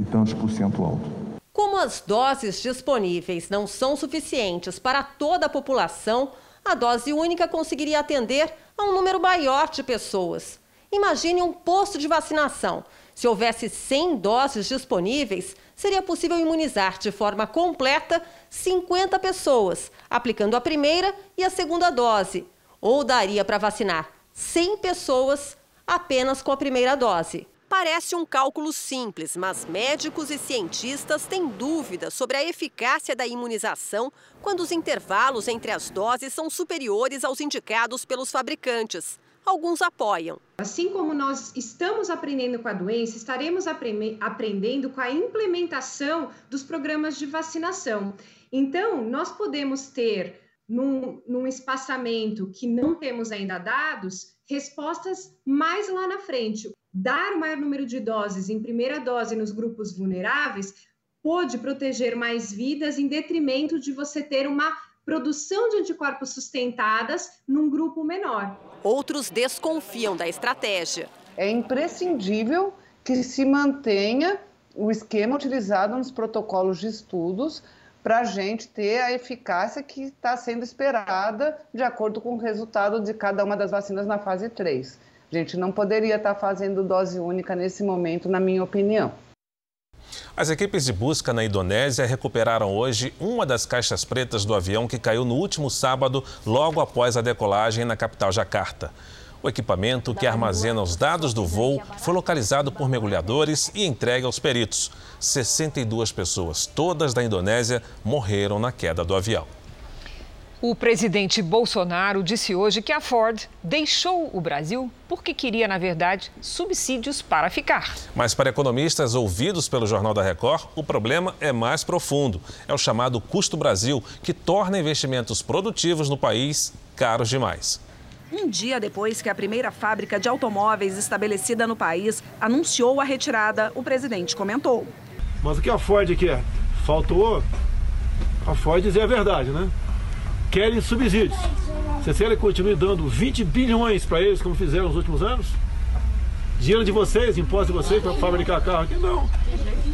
e tantos por cento alto. Como as doses disponíveis não são suficientes para toda a população, a dose única conseguiria atender a um número maior de pessoas. Imagine um posto de vacinação se houvesse 100 doses disponíveis, seria possível imunizar de forma completa 50 pessoas, aplicando a primeira e a segunda dose. Ou daria para vacinar 100 pessoas apenas com a primeira dose. Parece um cálculo simples, mas médicos e cientistas têm dúvidas sobre a eficácia da imunização quando os intervalos entre as doses são superiores aos indicados pelos fabricantes. Alguns apoiam. Assim como nós estamos aprendendo com a doença, estaremos aprendendo com a implementação dos programas de vacinação. Então, nós podemos ter, num, num espaçamento que não temos ainda dados, respostas mais lá na frente. Dar o maior número de doses em primeira dose nos grupos vulneráveis pode proteger mais vidas em detrimento de você ter uma produção de anticorpos sustentadas num grupo menor. Outros desconfiam da estratégia. É imprescindível que se mantenha o esquema utilizado nos protocolos de estudos para a gente ter a eficácia que está sendo esperada de acordo com o resultado de cada uma das vacinas na fase 3. A gente não poderia estar tá fazendo dose única nesse momento, na minha opinião. As equipes de busca na Indonésia recuperaram hoje uma das caixas pretas do avião que caiu no último sábado, logo após a decolagem na capital Jacarta. O equipamento que armazena os dados do voo foi localizado por mergulhadores e entregue aos peritos. 62 pessoas, todas da Indonésia, morreram na queda do avião. O presidente Bolsonaro disse hoje que a Ford deixou o Brasil porque queria, na verdade, subsídios para ficar. Mas para economistas ouvidos pelo Jornal da Record, o problema é mais profundo. É o chamado custo Brasil, que torna investimentos produtivos no país caros demais. Um dia depois que a primeira fábrica de automóveis estabelecida no país anunciou a retirada, o presidente comentou. Mas o que a Ford quer? Faltou a Ford dizer a verdade, né? Querem subsídios. Vocês querem continuar dando 20 bilhões para eles, como fizeram nos últimos anos? Dinheiro de vocês, imposto de vocês para fabricar carro aqui? Não.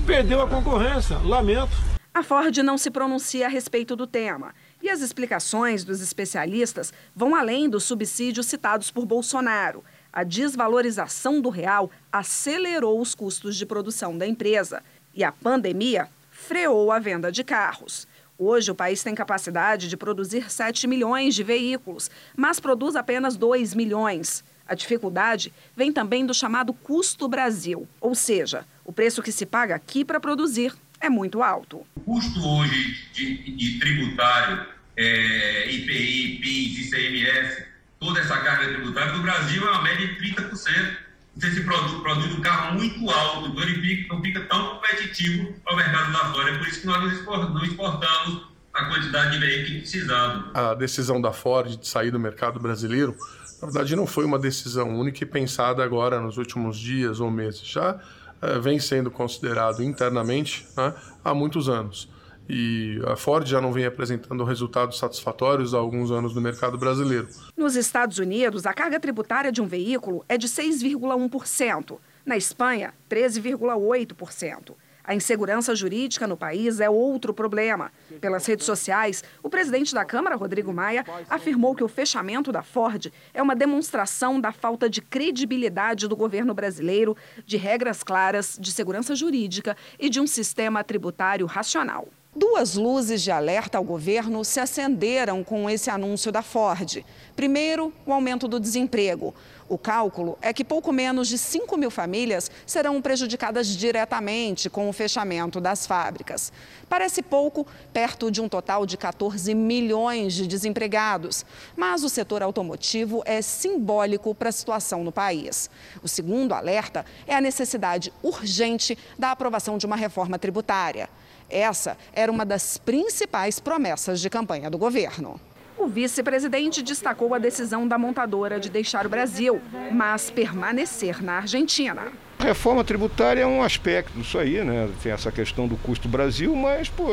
Perdeu a concorrência. Lamento. A Ford não se pronuncia a respeito do tema. E as explicações dos especialistas vão além dos subsídios citados por Bolsonaro. A desvalorização do real acelerou os custos de produção da empresa e a pandemia freou a venda de carros. Hoje, o país tem capacidade de produzir 7 milhões de veículos, mas produz apenas 2 milhões. A dificuldade vem também do chamado custo Brasil, ou seja, o preço que se paga aqui para produzir é muito alto. O custo hoje de, de tributário, é, IPI, PIS, ICMS, toda essa carga tributária do Brasil é uma média de 30%. Você se produz, um carro muito alto, então ele fica, não fica tão competitivo ao mercado lá fora. É por isso que nós não exportamos a quantidade de veículos precisado. A decisão da Ford de sair do mercado brasileiro, na verdade, não foi uma decisão única e pensada agora nos últimos dias ou meses. Já eh, vem sendo considerado internamente né, há muitos anos. E a Ford já não vem apresentando resultados satisfatórios há alguns anos no mercado brasileiro. Nos Estados Unidos, a carga tributária de um veículo é de 6,1%. Na Espanha, 13,8%. A insegurança jurídica no país é outro problema. Pelas redes sociais, o presidente da Câmara, Rodrigo Maia, afirmou que o fechamento da Ford é uma demonstração da falta de credibilidade do governo brasileiro, de regras claras, de segurança jurídica e de um sistema tributário racional. Duas luzes de alerta ao governo se acenderam com esse anúncio da Ford. Primeiro, o aumento do desemprego. O cálculo é que pouco menos de 5 mil famílias serão prejudicadas diretamente com o fechamento das fábricas. Parece pouco, perto de um total de 14 milhões de desempregados. Mas o setor automotivo é simbólico para a situação no país. O segundo alerta é a necessidade urgente da aprovação de uma reforma tributária. Essa era uma das principais promessas de campanha do governo. O vice-presidente destacou a decisão da montadora de deixar o Brasil, mas permanecer na Argentina. A reforma tributária é um aspecto disso aí, né? Tem essa questão do custo Brasil, mas, pô,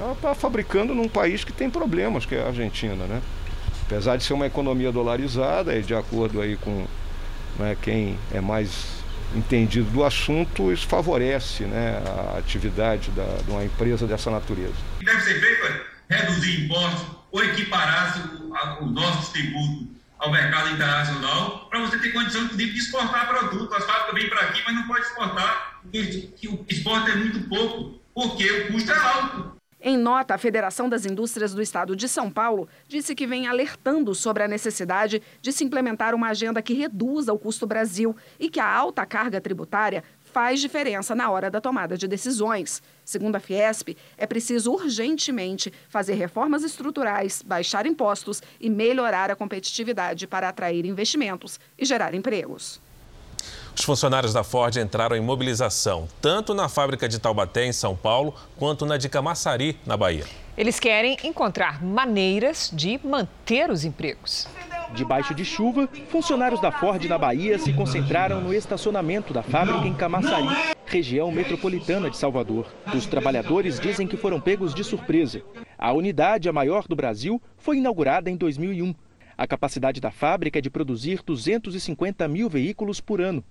ela está fabricando num país que tem problemas, que é a Argentina, né? Apesar de ser uma economia dolarizada, e de acordo aí com né, quem é mais entendido do assunto, isso favorece né, a atividade da, de uma empresa dessa natureza. O que deve ser feito reduzir impostos ou equiparar os nossos tributos ao mercado internacional para você ter condição, inclusive, de exportar produtos. As fábricas vêm para aqui, mas não pode exportar, porque o exporte é muito pouco, porque o custo é alto. Em nota, a Federação das Indústrias do Estado de São Paulo disse que vem alertando sobre a necessidade de se implementar uma agenda que reduza o custo Brasil e que a alta carga tributária faz diferença na hora da tomada de decisões. Segundo a Fiesp, é preciso urgentemente fazer reformas estruturais, baixar impostos e melhorar a competitividade para atrair investimentos e gerar empregos. Os funcionários da Ford entraram em mobilização, tanto na fábrica de Taubaté, em São Paulo, quanto na de Camaçari, na Bahia. Eles querem encontrar maneiras de manter os empregos. Debaixo de chuva, funcionários da Ford na Bahia se concentraram no estacionamento da fábrica em Camaçari, região metropolitana de Salvador. Os trabalhadores dizem que foram pegos de surpresa. A unidade, a maior do Brasil, foi inaugurada em 2001. A capacidade da fábrica é de produzir 250 mil veículos por ano.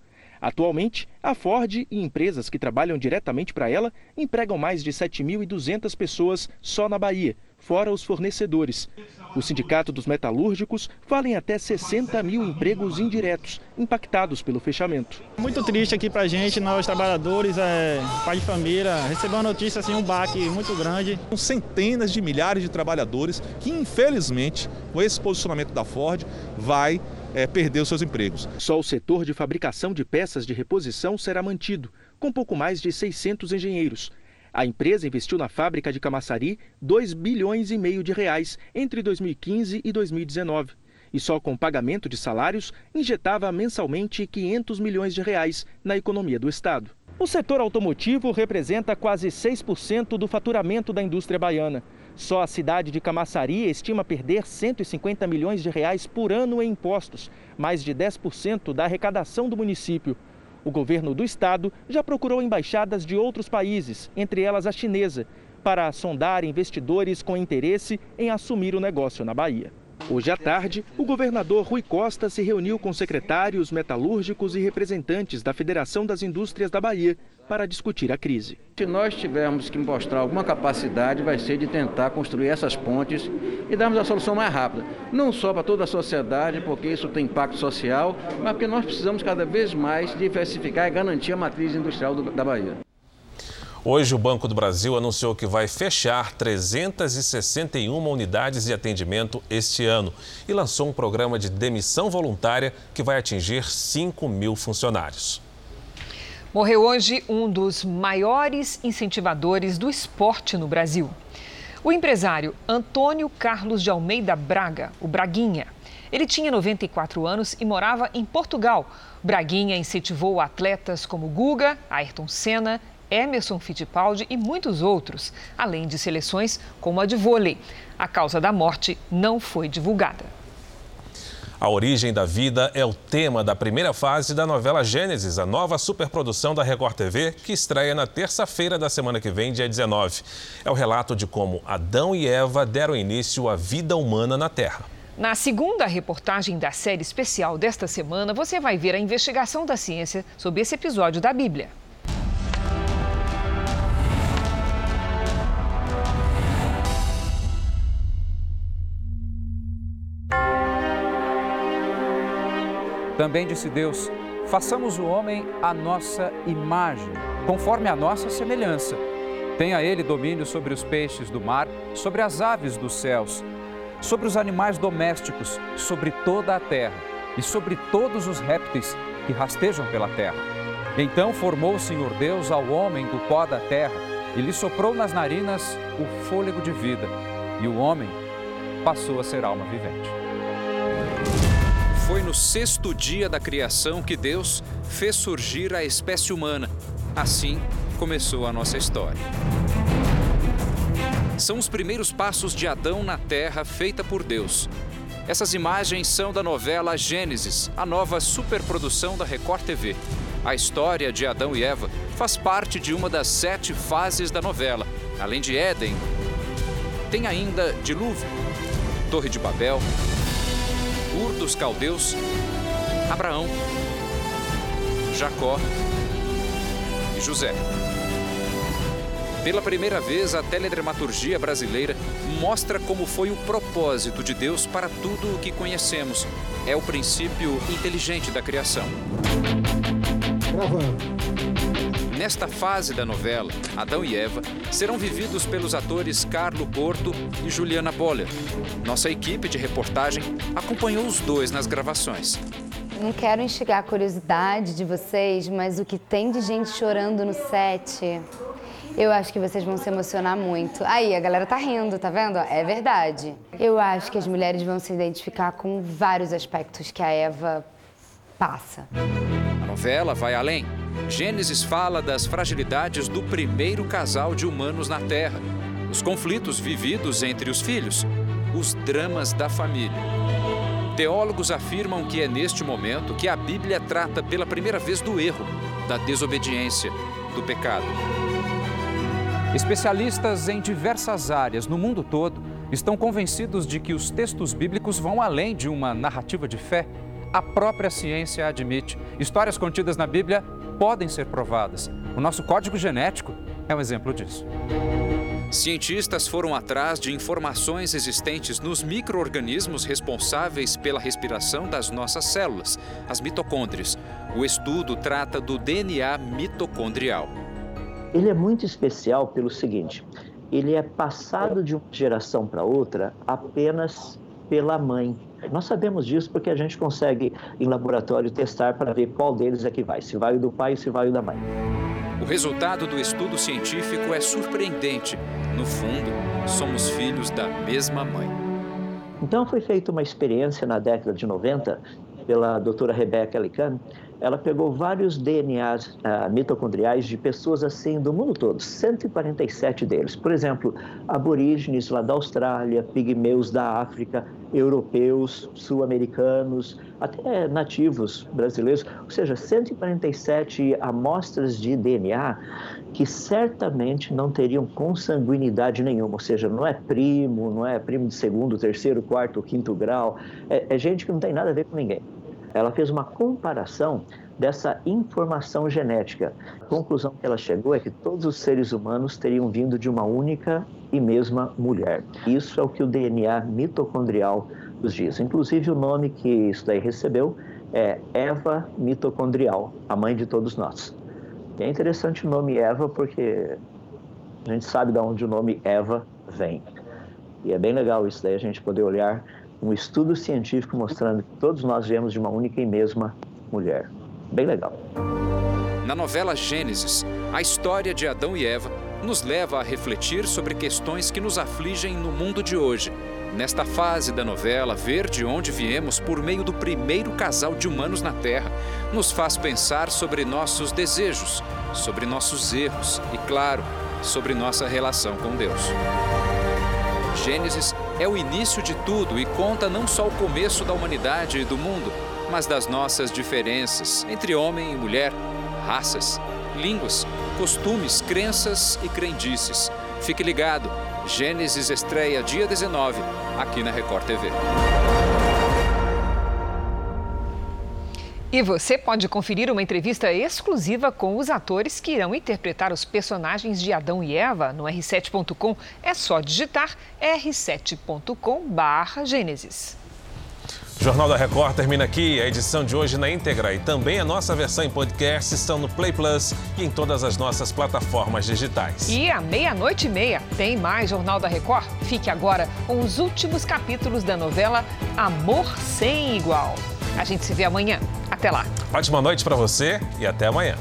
Atualmente, a Ford e empresas que trabalham diretamente para ela empregam mais de 7.200 pessoas só na Bahia, fora os fornecedores. O Sindicato dos Metalúrgicos fala em até 60 mil empregos indiretos, impactados pelo fechamento. Muito triste aqui para a gente, nós trabalhadores, é, pai de família, receber uma notícia assim, um baque muito grande. São centenas de milhares de trabalhadores que, infelizmente, com esse posicionamento da Ford, vai é, perder os seus empregos. Só o setor de fabricação de peças de reposição será mantido, com pouco mais de 600 engenheiros. A empresa investiu na fábrica de Camaçari 2 bilhões e meio de reais entre 2015 e 2019. E só com pagamento de salários injetava mensalmente 500 milhões de reais na economia do estado. O setor automotivo representa quase 6% do faturamento da indústria baiana. Só a cidade de Camaçari estima perder 150 milhões de reais por ano em impostos, mais de 10% da arrecadação do município. O governo do estado já procurou embaixadas de outros países, entre elas a chinesa, para sondar investidores com interesse em assumir o negócio na Bahia. Hoje à tarde, o governador Rui Costa se reuniu com secretários, metalúrgicos e representantes da Federação das Indústrias da Bahia para discutir a crise. Se nós tivermos que mostrar alguma capacidade, vai ser de tentar construir essas pontes e darmos a solução mais rápida. Não só para toda a sociedade, porque isso tem impacto social, mas porque nós precisamos cada vez mais diversificar e garantir a matriz industrial do, da Bahia. Hoje, o Banco do Brasil anunciou que vai fechar 361 unidades de atendimento este ano e lançou um programa de demissão voluntária que vai atingir 5 mil funcionários. Morreu hoje um dos maiores incentivadores do esporte no Brasil. O empresário Antônio Carlos de Almeida Braga, o Braguinha. Ele tinha 94 anos e morava em Portugal. Braguinha incentivou atletas como Guga, Ayrton Senna Emerson Fittipaldi e muitos outros, além de seleções como a de vôlei. A causa da morte não foi divulgada. A origem da vida é o tema da primeira fase da novela Gênesis, a nova superprodução da Record TV, que estreia na terça-feira da semana que vem, dia 19. É o relato de como Adão e Eva deram início à vida humana na Terra. Na segunda reportagem da série especial desta semana, você vai ver a investigação da ciência sobre esse episódio da Bíblia. Também disse Deus: façamos o homem à nossa imagem, conforme a nossa semelhança. Tenha ele domínio sobre os peixes do mar, sobre as aves dos céus, sobre os animais domésticos, sobre toda a terra e sobre todos os répteis que rastejam pela terra. Então formou o Senhor Deus ao homem do pó da terra e lhe soprou nas narinas o fôlego de vida, e o homem passou a ser alma vivente. Foi no sexto dia da criação que Deus fez surgir a espécie humana. Assim começou a nossa história. São os primeiros passos de Adão na terra feita por Deus. Essas imagens são da novela Gênesis, a nova superprodução da Record TV. A história de Adão e Eva faz parte de uma das sete fases da novela. Além de Éden, tem ainda Dilúvio, Torre de Babel, Ur dos Caldeus, Abraão, Jacó e José. Pela primeira vez, a teledramaturgia brasileira mostra como foi o propósito de Deus para tudo o que conhecemos. É o princípio inteligente da criação. Gravando. Nesta fase da novela, Adão e Eva serão vividos pelos atores Carlo Porto e Juliana Boller. Nossa equipe de reportagem acompanhou os dois nas gravações. Não quero instigar a curiosidade de vocês, mas o que tem de gente chorando no set, eu acho que vocês vão se emocionar muito. Aí, a galera tá rindo, tá vendo? É verdade. Eu acho que as mulheres vão se identificar com vários aspectos que a Eva passa. A novela vai além. Gênesis fala das fragilidades do primeiro casal de humanos na Terra, os conflitos vividos entre os filhos, os dramas da família. Teólogos afirmam que é neste momento que a Bíblia trata pela primeira vez do erro, da desobediência, do pecado. Especialistas em diversas áreas no mundo todo estão convencidos de que os textos bíblicos vão além de uma narrativa de fé. A própria ciência admite. Histórias contidas na Bíblia podem ser provadas. O nosso código genético é um exemplo disso. Cientistas foram atrás de informações existentes nos micro-organismos responsáveis pela respiração das nossas células, as mitocôndrias. O estudo trata do DNA mitocondrial. Ele é muito especial pelo seguinte: ele é passado de uma geração para outra apenas pela mãe. Nós sabemos disso porque a gente consegue, em laboratório, testar para ver qual deles é que vai, se vai o do pai ou se vai o da mãe. O resultado do estudo científico é surpreendente. No fundo, somos filhos da mesma mãe. Então, foi feita uma experiência na década de 90 pela doutora Rebecca Elican, ela pegou vários DNAs uh, ah, mitocondriais de pessoas assim do mundo todo, 147 deles. Por exemplo, aborígenes lá da Austrália, pigmeus da África, europeus, sul-americanos, até nativos brasileiros, ou seja, 147 amostras de DNA que certamente não teriam consanguinidade nenhuma, ou seja, não é primo, não é primo de segundo, terceiro, quarto, quinto grau, é, é gente que não tem nada a ver com ninguém. Ela fez uma comparação dessa informação genética. A conclusão que ela chegou é que todos os seres humanos teriam vindo de uma única e mesma mulher. Isso é o que o DNA mitocondrial nos diz. Inclusive, o nome que isso daí recebeu é Eva mitocondrial, a mãe de todos nós. E é interessante o nome Eva porque a gente sabe de onde o nome Eva vem. E é bem legal isso daí, a gente poder olhar um estudo científico mostrando que todos nós viemos de uma única e mesma mulher. Bem legal. Na novela Gênesis, a história de Adão e Eva nos leva a refletir sobre questões que nos afligem no mundo de hoje. Nesta fase da novela, ver de onde viemos por meio do primeiro casal de humanos na Terra nos faz pensar sobre nossos desejos, sobre nossos erros e, claro, sobre nossa relação com Deus. Gênesis é o início de tudo e conta não só o começo da humanidade e do mundo, mas das nossas diferenças entre homem e mulher, raças, línguas, costumes, crenças e crendices. Fique ligado, Gênesis estreia dia 19, aqui na Record TV. E você pode conferir uma entrevista exclusiva com os atores que irão interpretar os personagens de Adão e Eva no r7.com. É só digitar r7.com/gênesis. O Jornal da Record termina aqui. A edição de hoje na íntegra e também a nossa versão em podcast estão no Play Plus e em todas as nossas plataformas digitais. E à meia-noite e meia tem mais Jornal da Record. Fique agora com os últimos capítulos da novela Amor Sem Igual. A gente se vê amanhã. Até lá. Ótima noite para você e até amanhã.